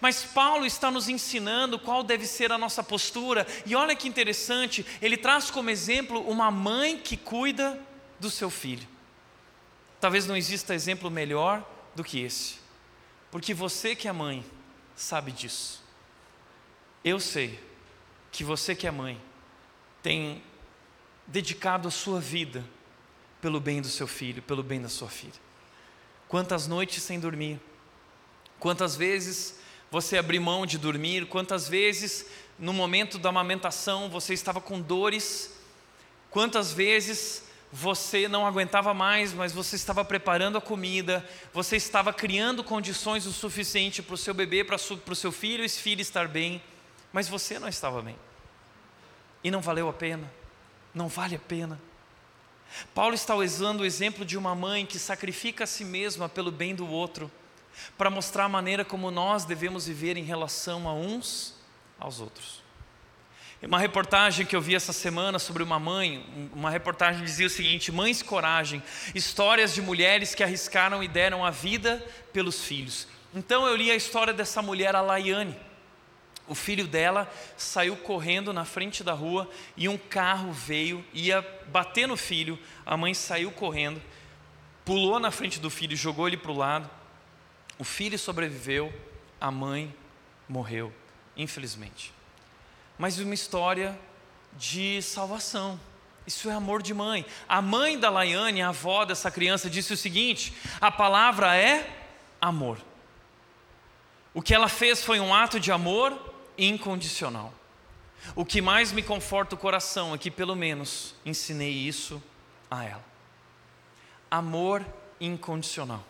Mas Paulo está nos ensinando qual deve ser a nossa postura, e olha que interessante, ele traz como exemplo uma mãe que cuida do seu filho. Talvez não exista exemplo melhor do que esse, porque você que é mãe sabe disso. Eu sei que você que é mãe tem dedicado a sua vida pelo bem do seu filho, pelo bem da sua filha. Quantas noites sem dormir, quantas vezes você abriu mão de dormir, quantas vezes no momento da amamentação você estava com dores, quantas vezes você não aguentava mais, mas você estava preparando a comida, você estava criando condições o suficiente para o seu bebê, para o seu filho e esse filho estar bem, mas você não estava bem. E não valeu a pena, não vale a pena. Paulo está usando o exemplo de uma mãe que sacrifica a si mesma pelo bem do outro, para mostrar a maneira como nós devemos viver em relação a uns aos outros. Uma reportagem que eu vi essa semana sobre uma mãe, uma reportagem dizia o seguinte: Mães Coragem, histórias de mulheres que arriscaram e deram a vida pelos filhos. Então eu li a história dessa mulher, a Laiane. O filho dela saiu correndo na frente da rua e um carro veio, ia bater no filho. A mãe saiu correndo, pulou na frente do filho, jogou ele para o lado. O filho sobreviveu, a mãe morreu, infelizmente mas uma história de salvação. Isso é amor de mãe. A mãe da Laiane, a avó dessa criança, disse o seguinte: a palavra é amor. O que ela fez foi um ato de amor incondicional. O que mais me conforta o coração é que, pelo menos, ensinei isso a ela. Amor incondicional.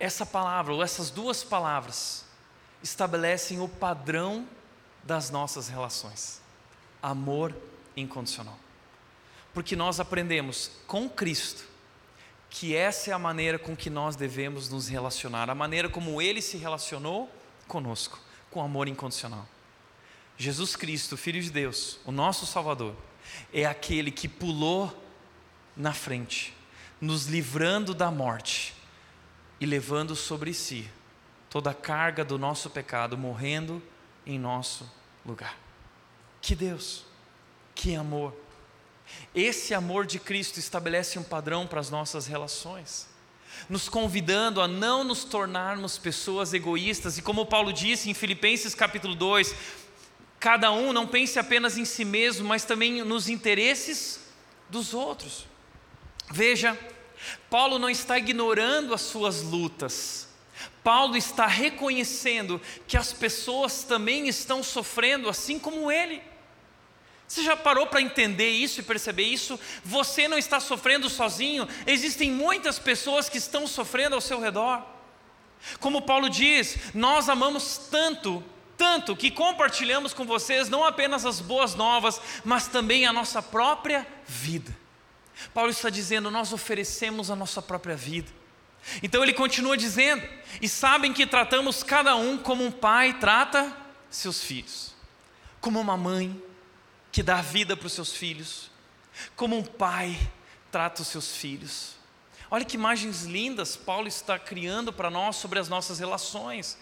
Essa palavra, ou essas duas palavras, estabelecem o padrão das nossas relações. Amor incondicional. Porque nós aprendemos com Cristo que essa é a maneira com que nós devemos nos relacionar, a maneira como ele se relacionou conosco, com amor incondicional. Jesus Cristo, Filho de Deus, o nosso Salvador, é aquele que pulou na frente, nos livrando da morte e levando sobre si toda a carga do nosso pecado, morrendo em nosso lugar. Que Deus, que amor. Esse amor de Cristo estabelece um padrão para as nossas relações, nos convidando a não nos tornarmos pessoas egoístas, e como Paulo disse em Filipenses capítulo 2, cada um não pense apenas em si mesmo, mas também nos interesses dos outros. Veja, Paulo não está ignorando as suas lutas, Paulo está reconhecendo que as pessoas também estão sofrendo assim como ele. Você já parou para entender isso e perceber isso? Você não está sofrendo sozinho, existem muitas pessoas que estão sofrendo ao seu redor. Como Paulo diz, nós amamos tanto, tanto, que compartilhamos com vocês não apenas as boas novas, mas também a nossa própria vida. Paulo está dizendo, nós oferecemos a nossa própria vida. Então ele continua dizendo: e sabem que tratamos cada um como um pai trata seus filhos, como uma mãe que dá vida para os seus filhos, como um pai trata os seus filhos. Olha que imagens lindas Paulo está criando para nós sobre as nossas relações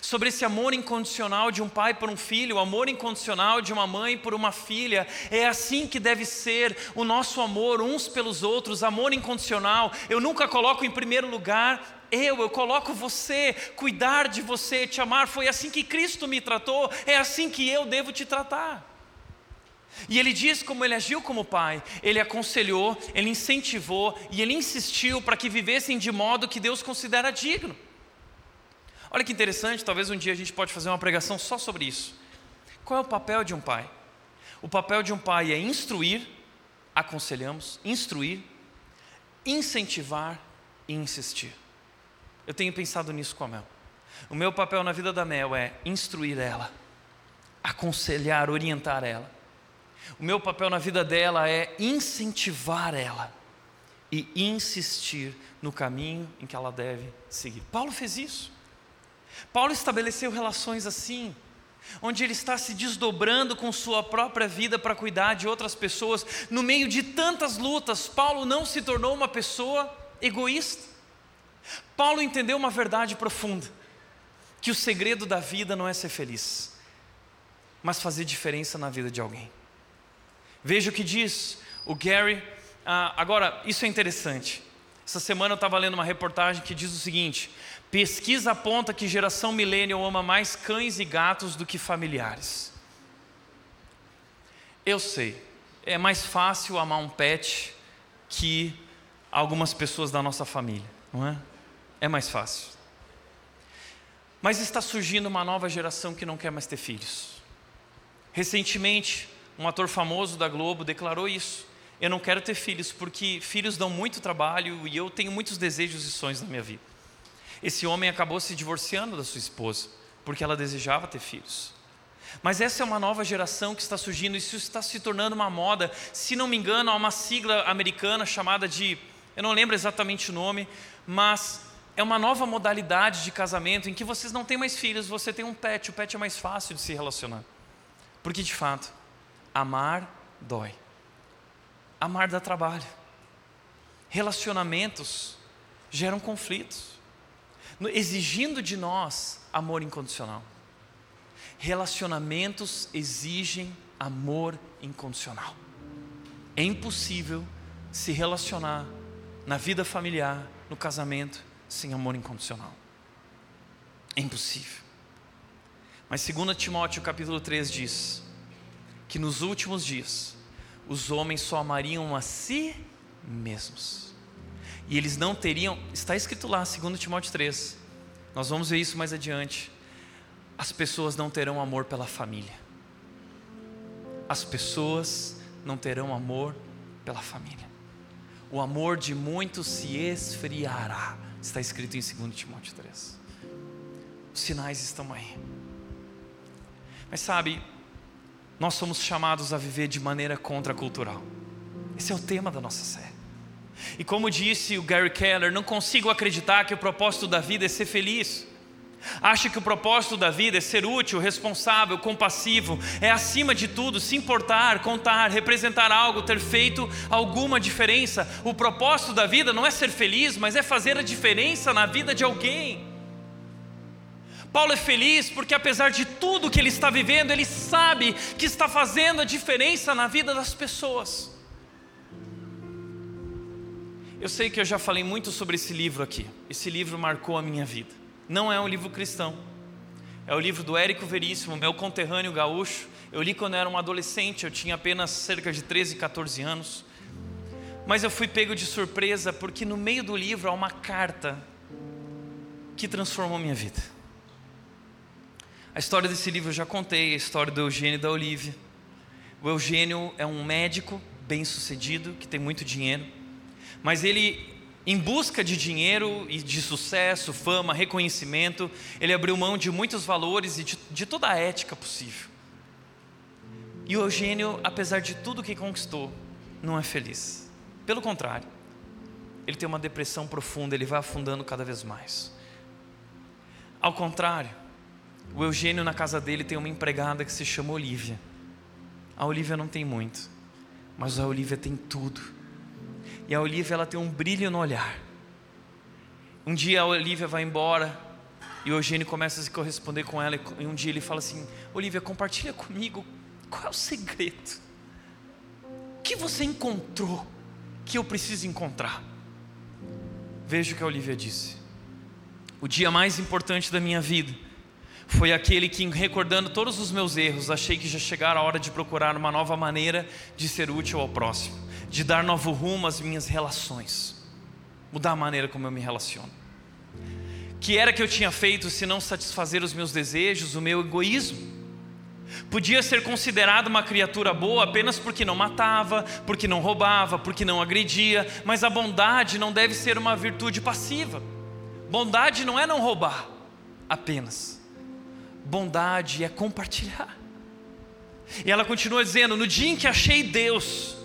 sobre esse amor incondicional de um pai por um filho, o amor incondicional de uma mãe por uma filha. É assim que deve ser o nosso amor uns pelos outros, amor incondicional. Eu nunca coloco em primeiro lugar eu, eu coloco você, cuidar de você, te amar. Foi assim que Cristo me tratou, é assim que eu devo te tratar. E ele diz como ele agiu como pai, ele aconselhou, ele incentivou e ele insistiu para que vivessem de modo que Deus considera digno. Olha que interessante, talvez um dia a gente pode fazer uma pregação só sobre isso. Qual é o papel de um pai? O papel de um pai é instruir, aconselhamos, instruir, incentivar e insistir. Eu tenho pensado nisso com a Mel. O meu papel na vida da Mel é instruir ela, aconselhar, orientar ela. O meu papel na vida dela é incentivar ela e insistir no caminho em que ela deve seguir. Paulo fez isso. Paulo estabeleceu relações assim, onde ele está se desdobrando com sua própria vida para cuidar de outras pessoas. No meio de tantas lutas, Paulo não se tornou uma pessoa egoísta. Paulo entendeu uma verdade profunda: que o segredo da vida não é ser feliz, mas fazer diferença na vida de alguém. Veja o que diz o Gary. Ah, agora, isso é interessante. Essa semana eu estava lendo uma reportagem que diz o seguinte: Pesquisa aponta que geração millennial ama mais cães e gatos do que familiares. Eu sei, é mais fácil amar um pet que algumas pessoas da nossa família, não é? É mais fácil. Mas está surgindo uma nova geração que não quer mais ter filhos. Recentemente, um ator famoso da Globo declarou isso. Eu não quero ter filhos porque filhos dão muito trabalho e eu tenho muitos desejos e sonhos na minha vida. Esse homem acabou se divorciando da sua esposa, porque ela desejava ter filhos. Mas essa é uma nova geração que está surgindo, isso está se tornando uma moda. Se não me engano, há uma sigla americana chamada de, eu não lembro exatamente o nome, mas é uma nova modalidade de casamento em que vocês não têm mais filhos, você tem um pet, o pet é mais fácil de se relacionar. Porque de fato, amar dói. Amar dá trabalho. Relacionamentos geram conflitos exigindo de nós amor incondicional. Relacionamentos exigem amor incondicional. É impossível se relacionar na vida familiar, no casamento, sem amor incondicional. É impossível. Mas 2 Timóteo capítulo 3 diz que nos últimos dias os homens só amariam a si mesmos e eles não teriam, está escrito lá, 2 Timóteo 3, nós vamos ver isso mais adiante. As pessoas não terão amor pela família, as pessoas não terão amor pela família, o amor de muitos se esfriará, está escrito em 2 Timóteo 3. Os sinais estão aí, mas sabe, nós somos chamados a viver de maneira contracultural, esse é o tema da nossa série. E como disse o Gary Keller, não consigo acreditar que o propósito da vida é ser feliz. Acha que o propósito da vida é ser útil, responsável, compassivo, é acima de tudo se importar, contar, representar algo, ter feito alguma diferença. O propósito da vida não é ser feliz, mas é fazer a diferença na vida de alguém. Paulo é feliz porque, apesar de tudo que ele está vivendo, ele sabe que está fazendo a diferença na vida das pessoas. Eu sei que eu já falei muito sobre esse livro aqui. Esse livro marcou a minha vida. Não é um livro cristão. É o livro do Érico Veríssimo, meu conterrâneo gaúcho. Eu li quando eu era um adolescente, eu tinha apenas cerca de 13, 14 anos. Mas eu fui pego de surpresa porque no meio do livro há uma carta que transformou minha vida. A história desse livro eu já contei, a história do Eugênio e da Olivia. O Eugênio é um médico bem-sucedido, que tem muito dinheiro, mas ele, em busca de dinheiro e de sucesso, fama, reconhecimento, ele abriu mão de muitos valores e de, de toda a ética possível. E o Eugênio, apesar de tudo que conquistou, não é feliz. Pelo contrário, ele tem uma depressão profunda, ele vai afundando cada vez mais. Ao contrário, o Eugênio, na casa dele, tem uma empregada que se chama Olivia. A Olivia não tem muito, mas a Olivia tem tudo. E a Olivia ela tem um brilho no olhar. Um dia a Olivia vai embora e o Eugênio começa a se corresponder com ela. E um dia ele fala assim: Olivia, compartilha comigo qual é o segredo. O que você encontrou que eu preciso encontrar? Veja o que a Olivia disse. O dia mais importante da minha vida foi aquele que, recordando todos os meus erros, achei que já chegara a hora de procurar uma nova maneira de ser útil ao próximo, de dar novo rumo às minhas relações, mudar a maneira como eu me relaciono. Que era que eu tinha feito se não satisfazer os meus desejos, o meu egoísmo? Podia ser considerado uma criatura boa apenas porque não matava, porque não roubava, porque não agredia, mas a bondade não deve ser uma virtude passiva. Bondade não é não roubar apenas bondade é compartilhar. E ela continua dizendo: No dia em que achei Deus,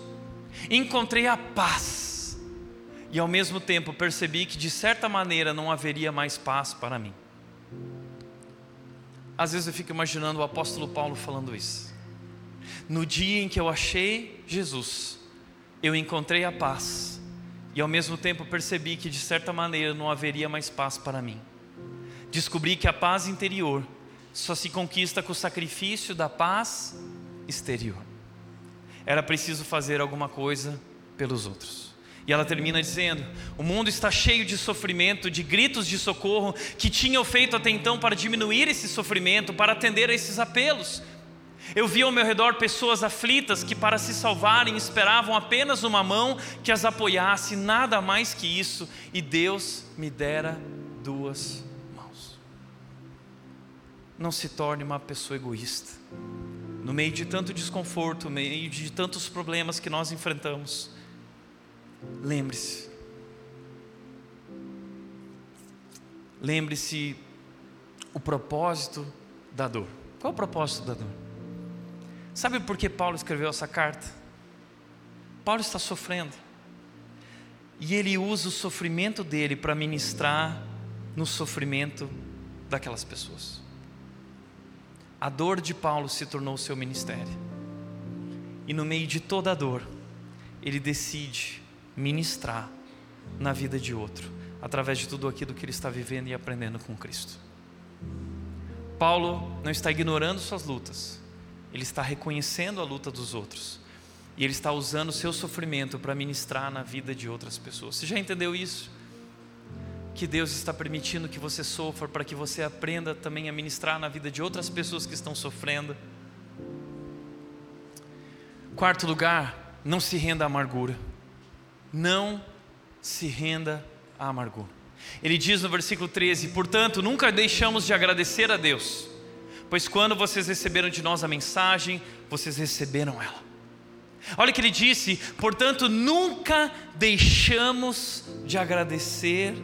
encontrei a paz, e ao mesmo tempo percebi que de certa maneira não haveria mais paz para mim. Às vezes eu fico imaginando o apóstolo Paulo falando isso. No dia em que eu achei Jesus, eu encontrei a paz, e ao mesmo tempo percebi que de certa maneira não haveria mais paz para mim. Descobri que a paz interior só se conquista com o sacrifício da paz exterior. Era preciso fazer alguma coisa pelos outros. E ela termina dizendo: O mundo está cheio de sofrimento, de gritos de socorro que tinham feito até então para diminuir esse sofrimento, para atender a esses apelos. Eu vi ao meu redor pessoas aflitas que, para se salvarem, esperavam apenas uma mão que as apoiasse, nada mais que isso, e Deus me dera duas não se torne uma pessoa egoísta. No meio de tanto desconforto, no meio de tantos problemas que nós enfrentamos, lembre-se. Lembre-se o propósito da dor. Qual é o propósito da dor? Sabe por que Paulo escreveu essa carta? Paulo está sofrendo. E ele usa o sofrimento dele para ministrar no sofrimento daquelas pessoas. A dor de Paulo se tornou seu ministério. E no meio de toda a dor, ele decide ministrar na vida de outro, através de tudo aquilo que ele está vivendo e aprendendo com Cristo. Paulo não está ignorando suas lutas, ele está reconhecendo a luta dos outros. E ele está usando o seu sofrimento para ministrar na vida de outras pessoas. Você já entendeu isso? Que Deus está permitindo que você sofra para que você aprenda também a ministrar na vida de outras pessoas que estão sofrendo. Quarto lugar, não se renda à amargura. Não se renda à amargura. Ele diz no versículo 13: Portanto, nunca deixamos de agradecer a Deus, pois quando vocês receberam de nós a mensagem, vocês receberam ela. Olha o que ele disse: portanto, nunca deixamos de agradecer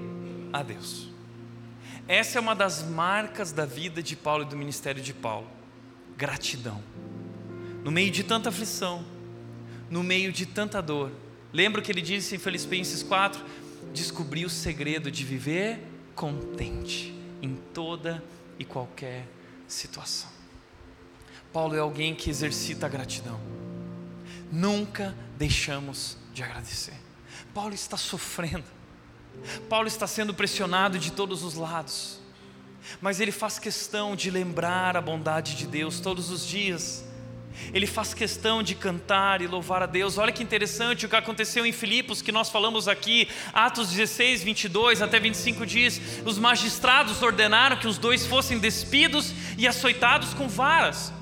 a Deus. Essa é uma das marcas da vida de Paulo e do ministério de Paulo: gratidão. No meio de tanta aflição, no meio de tanta dor, Lembra que ele disse em Filipenses 4? Descobri o segredo de viver contente em toda e qualquer situação. Paulo é alguém que exercita a gratidão. Nunca deixamos de agradecer. Paulo está sofrendo. Paulo está sendo pressionado de todos os lados. Mas ele faz questão de lembrar a bondade de Deus todos os dias. Ele faz questão de cantar e louvar a Deus. Olha que interessante o que aconteceu em Filipos, que nós falamos aqui, Atos 16, 22 até 25 diz: os magistrados ordenaram que os dois fossem despidos e açoitados com varas.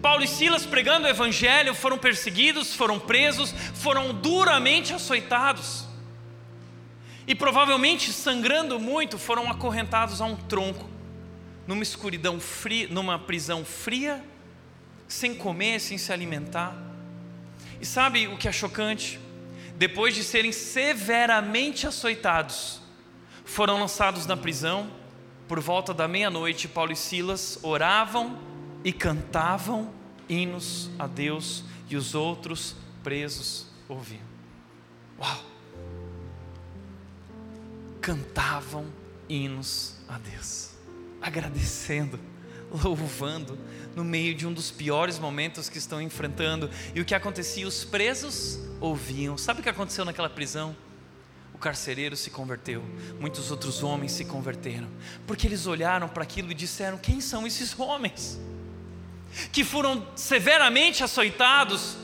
Paulo e Silas, pregando o evangelho, foram perseguidos, foram presos, foram duramente açoitados. E provavelmente, sangrando muito, foram acorrentados a um tronco, numa escuridão fria, numa prisão fria, sem comer, sem se alimentar. E sabe o que é chocante? Depois de serem severamente açoitados, foram lançados na prisão. Por volta da meia-noite, Paulo e Silas oravam e cantavam hinos a Deus e os outros presos ouviam. Uau! Cantavam hinos a Deus, agradecendo, louvando, no meio de um dos piores momentos que estão enfrentando. E o que acontecia? Os presos ouviam. Sabe o que aconteceu naquela prisão? O carcereiro se converteu, muitos outros homens se converteram, porque eles olharam para aquilo e disseram: Quem são esses homens? que foram severamente açoitados,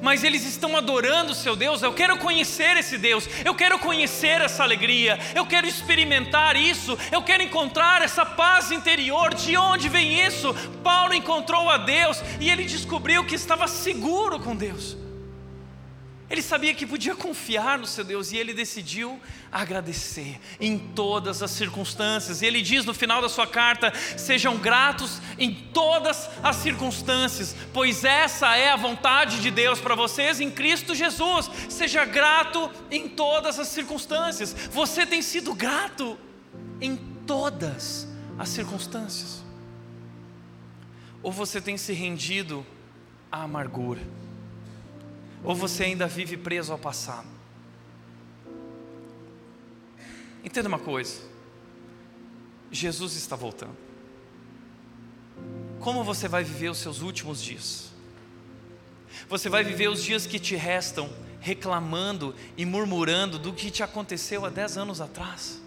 mas eles estão adorando o seu Deus. Eu quero conhecer esse Deus, eu quero conhecer essa alegria, eu quero experimentar isso, eu quero encontrar essa paz interior. De onde vem isso? Paulo encontrou a Deus e ele descobriu que estava seguro com Deus. Ele sabia que podia confiar no seu Deus e ele decidiu agradecer em todas as circunstâncias. E ele diz no final da sua carta: sejam gratos em todas as circunstâncias, pois essa é a vontade de Deus para vocês em Cristo Jesus. Seja grato em todas as circunstâncias. Você tem sido grato em todas as circunstâncias? Ou você tem se rendido à amargura? Ou você ainda vive preso ao passado? Entenda uma coisa: Jesus está voltando. Como você vai viver os seus últimos dias? Você vai viver os dias que te restam reclamando e murmurando do que te aconteceu há dez anos atrás?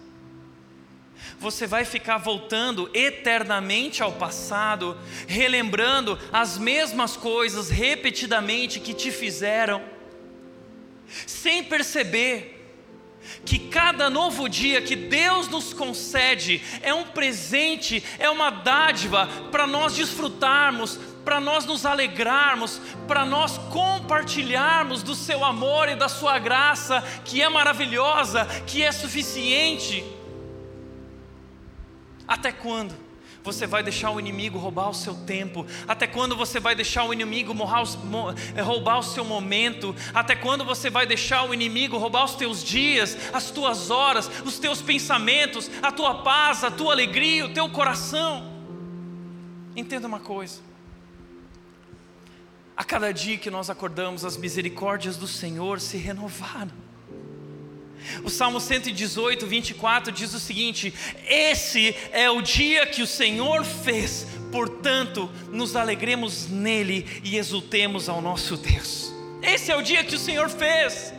Você vai ficar voltando eternamente ao passado, relembrando as mesmas coisas repetidamente que te fizeram, sem perceber que cada novo dia que Deus nos concede é um presente, é uma dádiva para nós desfrutarmos, para nós nos alegrarmos, para nós compartilharmos do seu amor e da sua graça, que é maravilhosa, que é suficiente. Até quando? Você vai deixar o inimigo roubar o seu tempo? Até quando você vai deixar o inimigo eh, roubar o seu momento? Até quando você vai deixar o inimigo roubar os teus dias, as tuas horas, os teus pensamentos, a tua paz, a tua alegria, o teu coração? Entenda uma coisa. A cada dia que nós acordamos, as misericórdias do Senhor se renovaram. O Salmo 118, 24 diz o seguinte: Esse é o dia que o Senhor fez, portanto, nos alegremos nele e exultemos ao nosso Deus. Esse é o dia que o Senhor fez.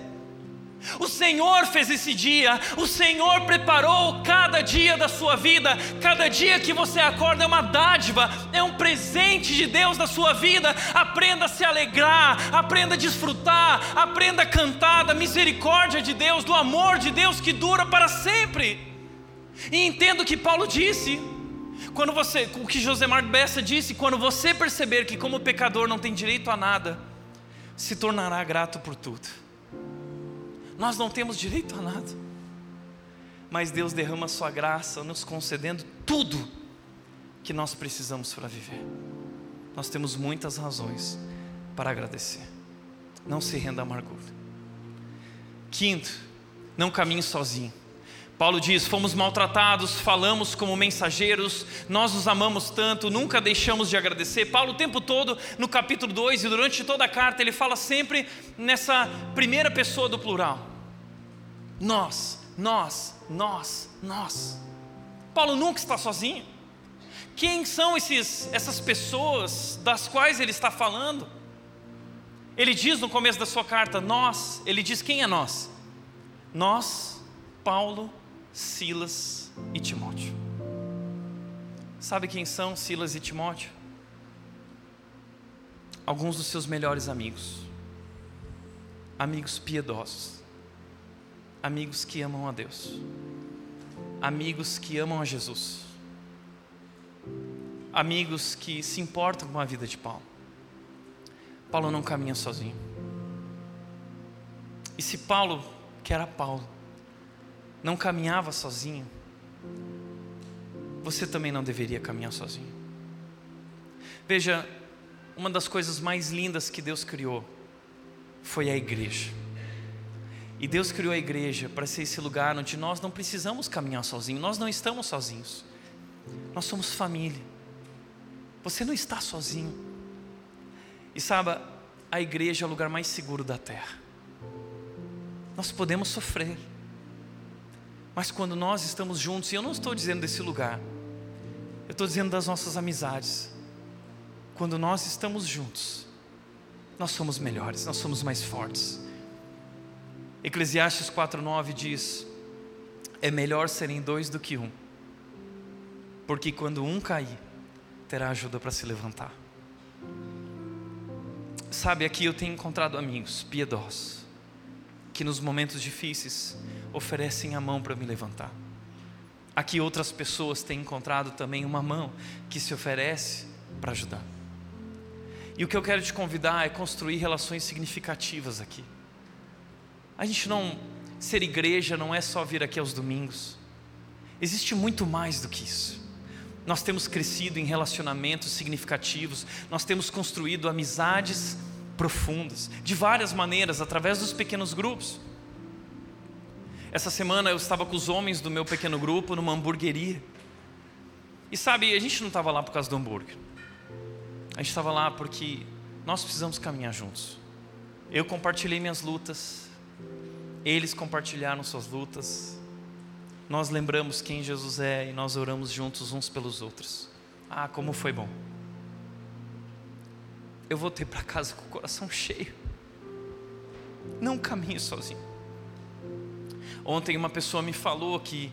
O Senhor fez esse dia, o Senhor preparou cada dia da sua vida, cada dia que você acorda é uma dádiva, é um presente de Deus na sua vida. Aprenda a se alegrar, aprenda a desfrutar, aprenda a cantar da misericórdia de Deus, do amor de Deus que dura para sempre. E entenda o que Paulo disse, quando você, o que Josemar Bessa disse, quando você perceber que como pecador não tem direito a nada, se tornará grato por tudo. Nós não temos direito a nada. Mas Deus derrama a sua graça, nos concedendo tudo que nós precisamos para viver. Nós temos muitas razões para agradecer. Não se renda à amargura. Quinto, não caminhe sozinho. Paulo diz: fomos maltratados, falamos como mensageiros, nós os amamos tanto, nunca deixamos de agradecer. Paulo, o tempo todo, no capítulo 2 e durante toda a carta, ele fala sempre nessa primeira pessoa do plural: nós, nós, nós, nós. Paulo nunca está sozinho. Quem são esses, essas pessoas das quais ele está falando? Ele diz no começo da sua carta, nós, ele diz quem é nós? Nós, Paulo, Silas e Timóteo. Sabe quem são Silas e Timóteo? Alguns dos seus melhores amigos, amigos piedosos, amigos que amam a Deus, amigos que amam a Jesus, amigos que se importam com a vida de Paulo. Paulo não caminha sozinho. E se Paulo, que era Paulo, não caminhava sozinho, você também não deveria caminhar sozinho. Veja, uma das coisas mais lindas que Deus criou foi a igreja. E Deus criou a igreja para ser esse lugar onde nós não precisamos caminhar sozinhos, nós não estamos sozinhos, nós somos família. Você não está sozinho. E sabe, a igreja é o lugar mais seguro da terra. Nós podemos sofrer, mas quando nós estamos juntos, e eu não estou dizendo desse lugar, eu estou dizendo das nossas amizades. Quando nós estamos juntos, nós somos melhores, nós somos mais fortes. Eclesiastes 4,9 diz: É melhor serem dois do que um, porque quando um cair, terá ajuda para se levantar. Sabe, aqui eu tenho encontrado amigos piedosos, que nos momentos difíceis oferecem a mão para me levantar. Aqui outras pessoas têm encontrado também uma mão que se oferece para ajudar. E o que eu quero te convidar é construir relações significativas aqui. A gente não ser igreja não é só vir aqui aos domingos. Existe muito mais do que isso. Nós temos crescido em relacionamentos significativos, nós temos construído amizades profundas, de várias maneiras, através dos pequenos grupos. Essa semana eu estava com os homens do meu pequeno grupo numa hamburgueria. E sabe, a gente não estava lá por causa do hambúrguer. A gente estava lá porque nós precisamos caminhar juntos. Eu compartilhei minhas lutas, eles compartilharam suas lutas. Nós lembramos quem Jesus é e nós oramos juntos uns pelos outros. Ah, como foi bom. Eu voltei para casa com o coração cheio. Não caminhe sozinho. Ontem uma pessoa me falou que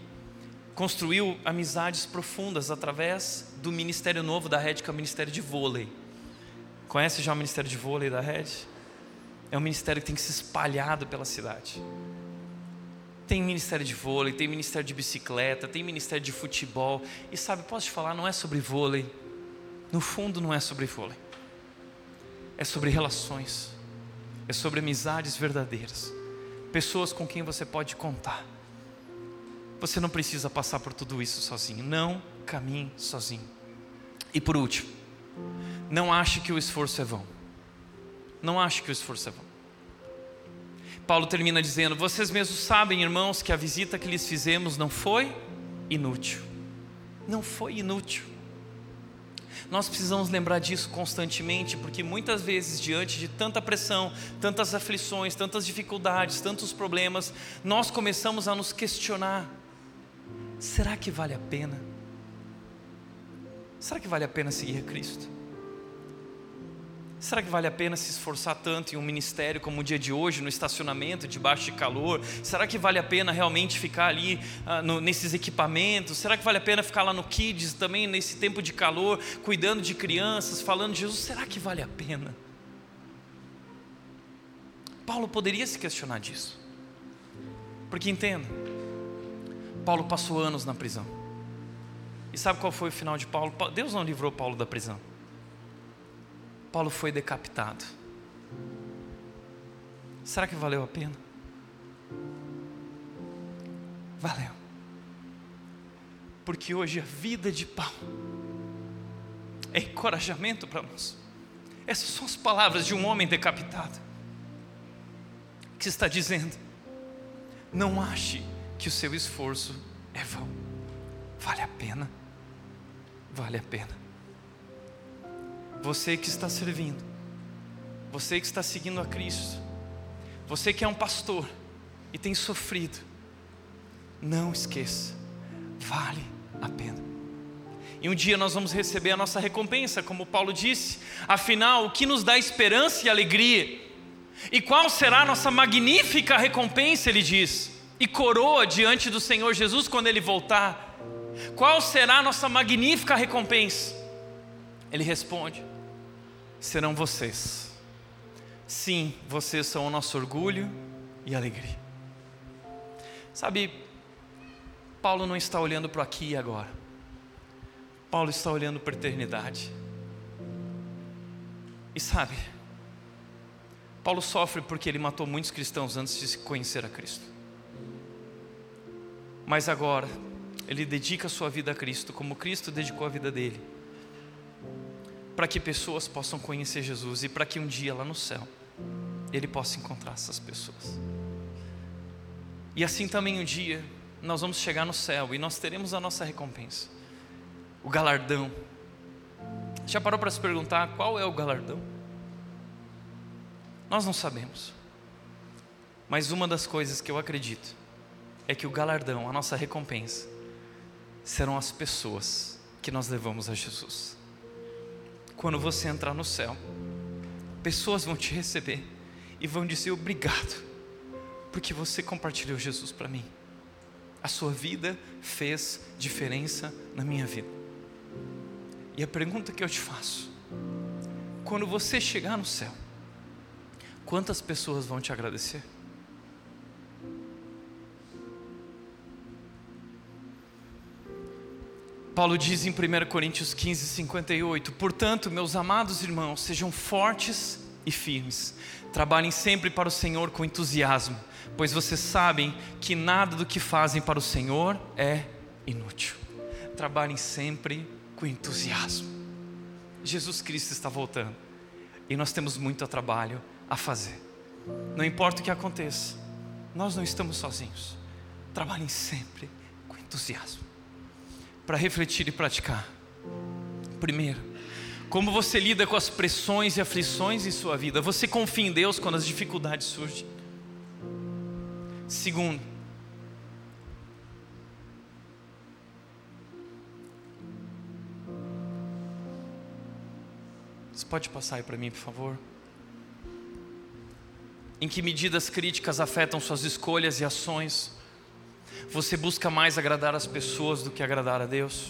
construiu amizades profundas através do ministério novo da Red, que é o ministério de vôlei. Conhece já o ministério de vôlei da Red? É um ministério que tem que ser espalhado pela cidade. Tem ministério de vôlei, tem ministério de bicicleta, tem ministério de futebol. E sabe, posso te falar, não é sobre vôlei. No fundo, não é sobre vôlei. É sobre relações. É sobre amizades verdadeiras pessoas com quem você pode contar. Você não precisa passar por tudo isso sozinho. Não caminhe sozinho. E por último, não ache que o esforço é vão. Não ache que o esforço é vão. Paulo termina dizendo: Vocês mesmos sabem, irmãos, que a visita que lhes fizemos não foi inútil. Não foi inútil. Nós precisamos lembrar disso constantemente, porque muitas vezes, diante de tanta pressão, tantas aflições, tantas dificuldades, tantos problemas, nós começamos a nos questionar: será que vale a pena? Será que vale a pena seguir a Cristo? Será que vale a pena se esforçar tanto em um ministério como o dia de hoje, no estacionamento, debaixo de calor? Será que vale a pena realmente ficar ali ah, no, nesses equipamentos? Será que vale a pena ficar lá no Kids também, nesse tempo de calor, cuidando de crianças, falando de Jesus? Será que vale a pena? Paulo poderia se questionar disso, porque entenda, Paulo passou anos na prisão, e sabe qual foi o final de Paulo? Deus não livrou Paulo da prisão. Paulo foi decapitado. Será que valeu a pena? Valeu. Porque hoje a vida de Paulo é encorajamento para nós. Essas são as palavras de um homem decapitado que está dizendo: não ache que o seu esforço é vão. Vale a pena. Vale a pena. Você que está servindo, você que está seguindo a Cristo, você que é um pastor e tem sofrido, não esqueça, vale a pena. E um dia nós vamos receber a nossa recompensa, como Paulo disse. Afinal, o que nos dá esperança e alegria? E qual será a nossa magnífica recompensa, ele diz, e coroa diante do Senhor Jesus quando ele voltar? Qual será a nossa magnífica recompensa? Ele responde: serão vocês. Sim, vocês são o nosso orgulho e alegria. Sabe, Paulo não está olhando para aqui e agora. Paulo está olhando para a eternidade. E sabe, Paulo sofre porque ele matou muitos cristãos antes de conhecer a Cristo. Mas agora, ele dedica sua vida a Cristo, como Cristo dedicou a vida dele, para que pessoas possam conhecer Jesus e para que um dia lá no céu ele possa encontrar essas pessoas. E assim também um dia nós vamos chegar no céu e nós teremos a nossa recompensa, o galardão. Já parou para se perguntar qual é o galardão? Nós não sabemos, mas uma das coisas que eu acredito é que o galardão, a nossa recompensa, serão as pessoas que nós levamos a Jesus. Quando você entrar no céu, pessoas vão te receber e vão dizer obrigado, porque você compartilhou Jesus para mim. A sua vida fez diferença na minha vida. E a pergunta que eu te faço: quando você chegar no céu, quantas pessoas vão te agradecer? Paulo diz em 1 Coríntios 15, 58: Portanto, meus amados irmãos, sejam fortes e firmes, trabalhem sempre para o Senhor com entusiasmo, pois vocês sabem que nada do que fazem para o Senhor é inútil. Trabalhem sempre com entusiasmo. Jesus Cristo está voltando e nós temos muito trabalho a fazer. Não importa o que aconteça, nós não estamos sozinhos. Trabalhem sempre com entusiasmo para refletir e praticar. Primeiro, como você lida com as pressões e aflições em sua vida? Você confia em Deus quando as dificuldades surgem? Segundo, você pode passar aí para mim, por favor? Em que medida as críticas afetam suas escolhas e ações? Você busca mais agradar as pessoas do que agradar a Deus?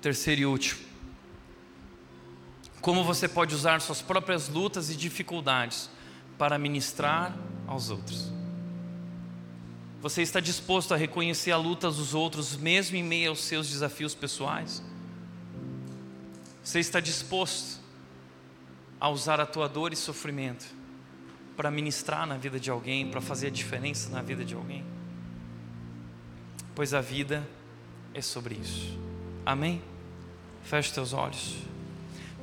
Terceiro e último. Como você pode usar suas próprias lutas e dificuldades para ministrar aos outros? Você está disposto a reconhecer a luta dos outros, mesmo em meio aos seus desafios pessoais? Você está disposto a usar a tua dor e sofrimento para ministrar na vida de alguém, para fazer a diferença na vida de alguém? Pois a vida é sobre isso. Amém? Feche teus olhos.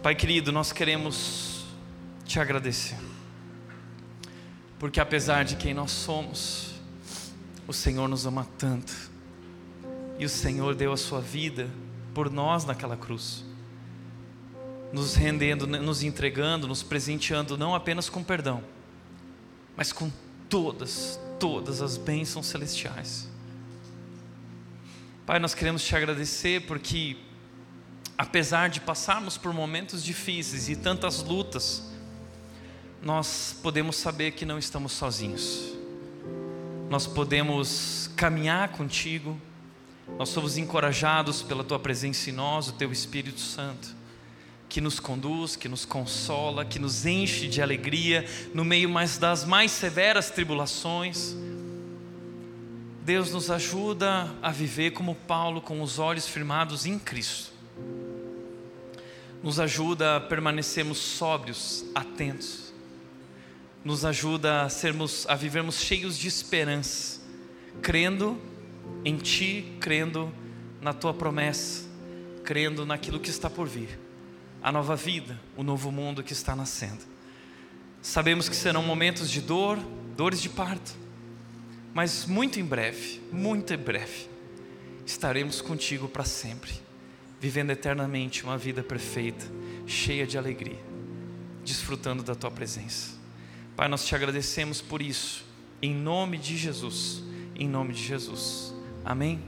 Pai querido, nós queremos te agradecer, porque apesar de quem nós somos, o Senhor nos ama tanto, e o Senhor deu a sua vida por nós naquela cruz, nos rendendo, nos entregando, nos presenteando não apenas com perdão, mas com todas, todas as bênçãos celestiais. Pai, nós queremos te agradecer porque, apesar de passarmos por momentos difíceis e tantas lutas, nós podemos saber que não estamos sozinhos. Nós podemos caminhar contigo. Nós somos encorajados pela tua presença em nós, o teu Espírito Santo, que nos conduz, que nos consola, que nos enche de alegria no meio das mais severas tribulações Deus nos ajuda a viver como Paulo, com os olhos firmados em Cristo. Nos ajuda a permanecermos sóbrios, atentos. Nos ajuda a sermos, a vivermos cheios de esperança, crendo em Ti, crendo na Tua promessa, crendo naquilo que está por vir, a nova vida, o novo mundo que está nascendo. Sabemos que serão momentos de dor, dores de parto mas muito em breve, muito em breve, estaremos contigo para sempre, vivendo eternamente uma vida perfeita, cheia de alegria, desfrutando da tua presença. Pai, nós te agradecemos por isso, em nome de Jesus, em nome de Jesus. Amém.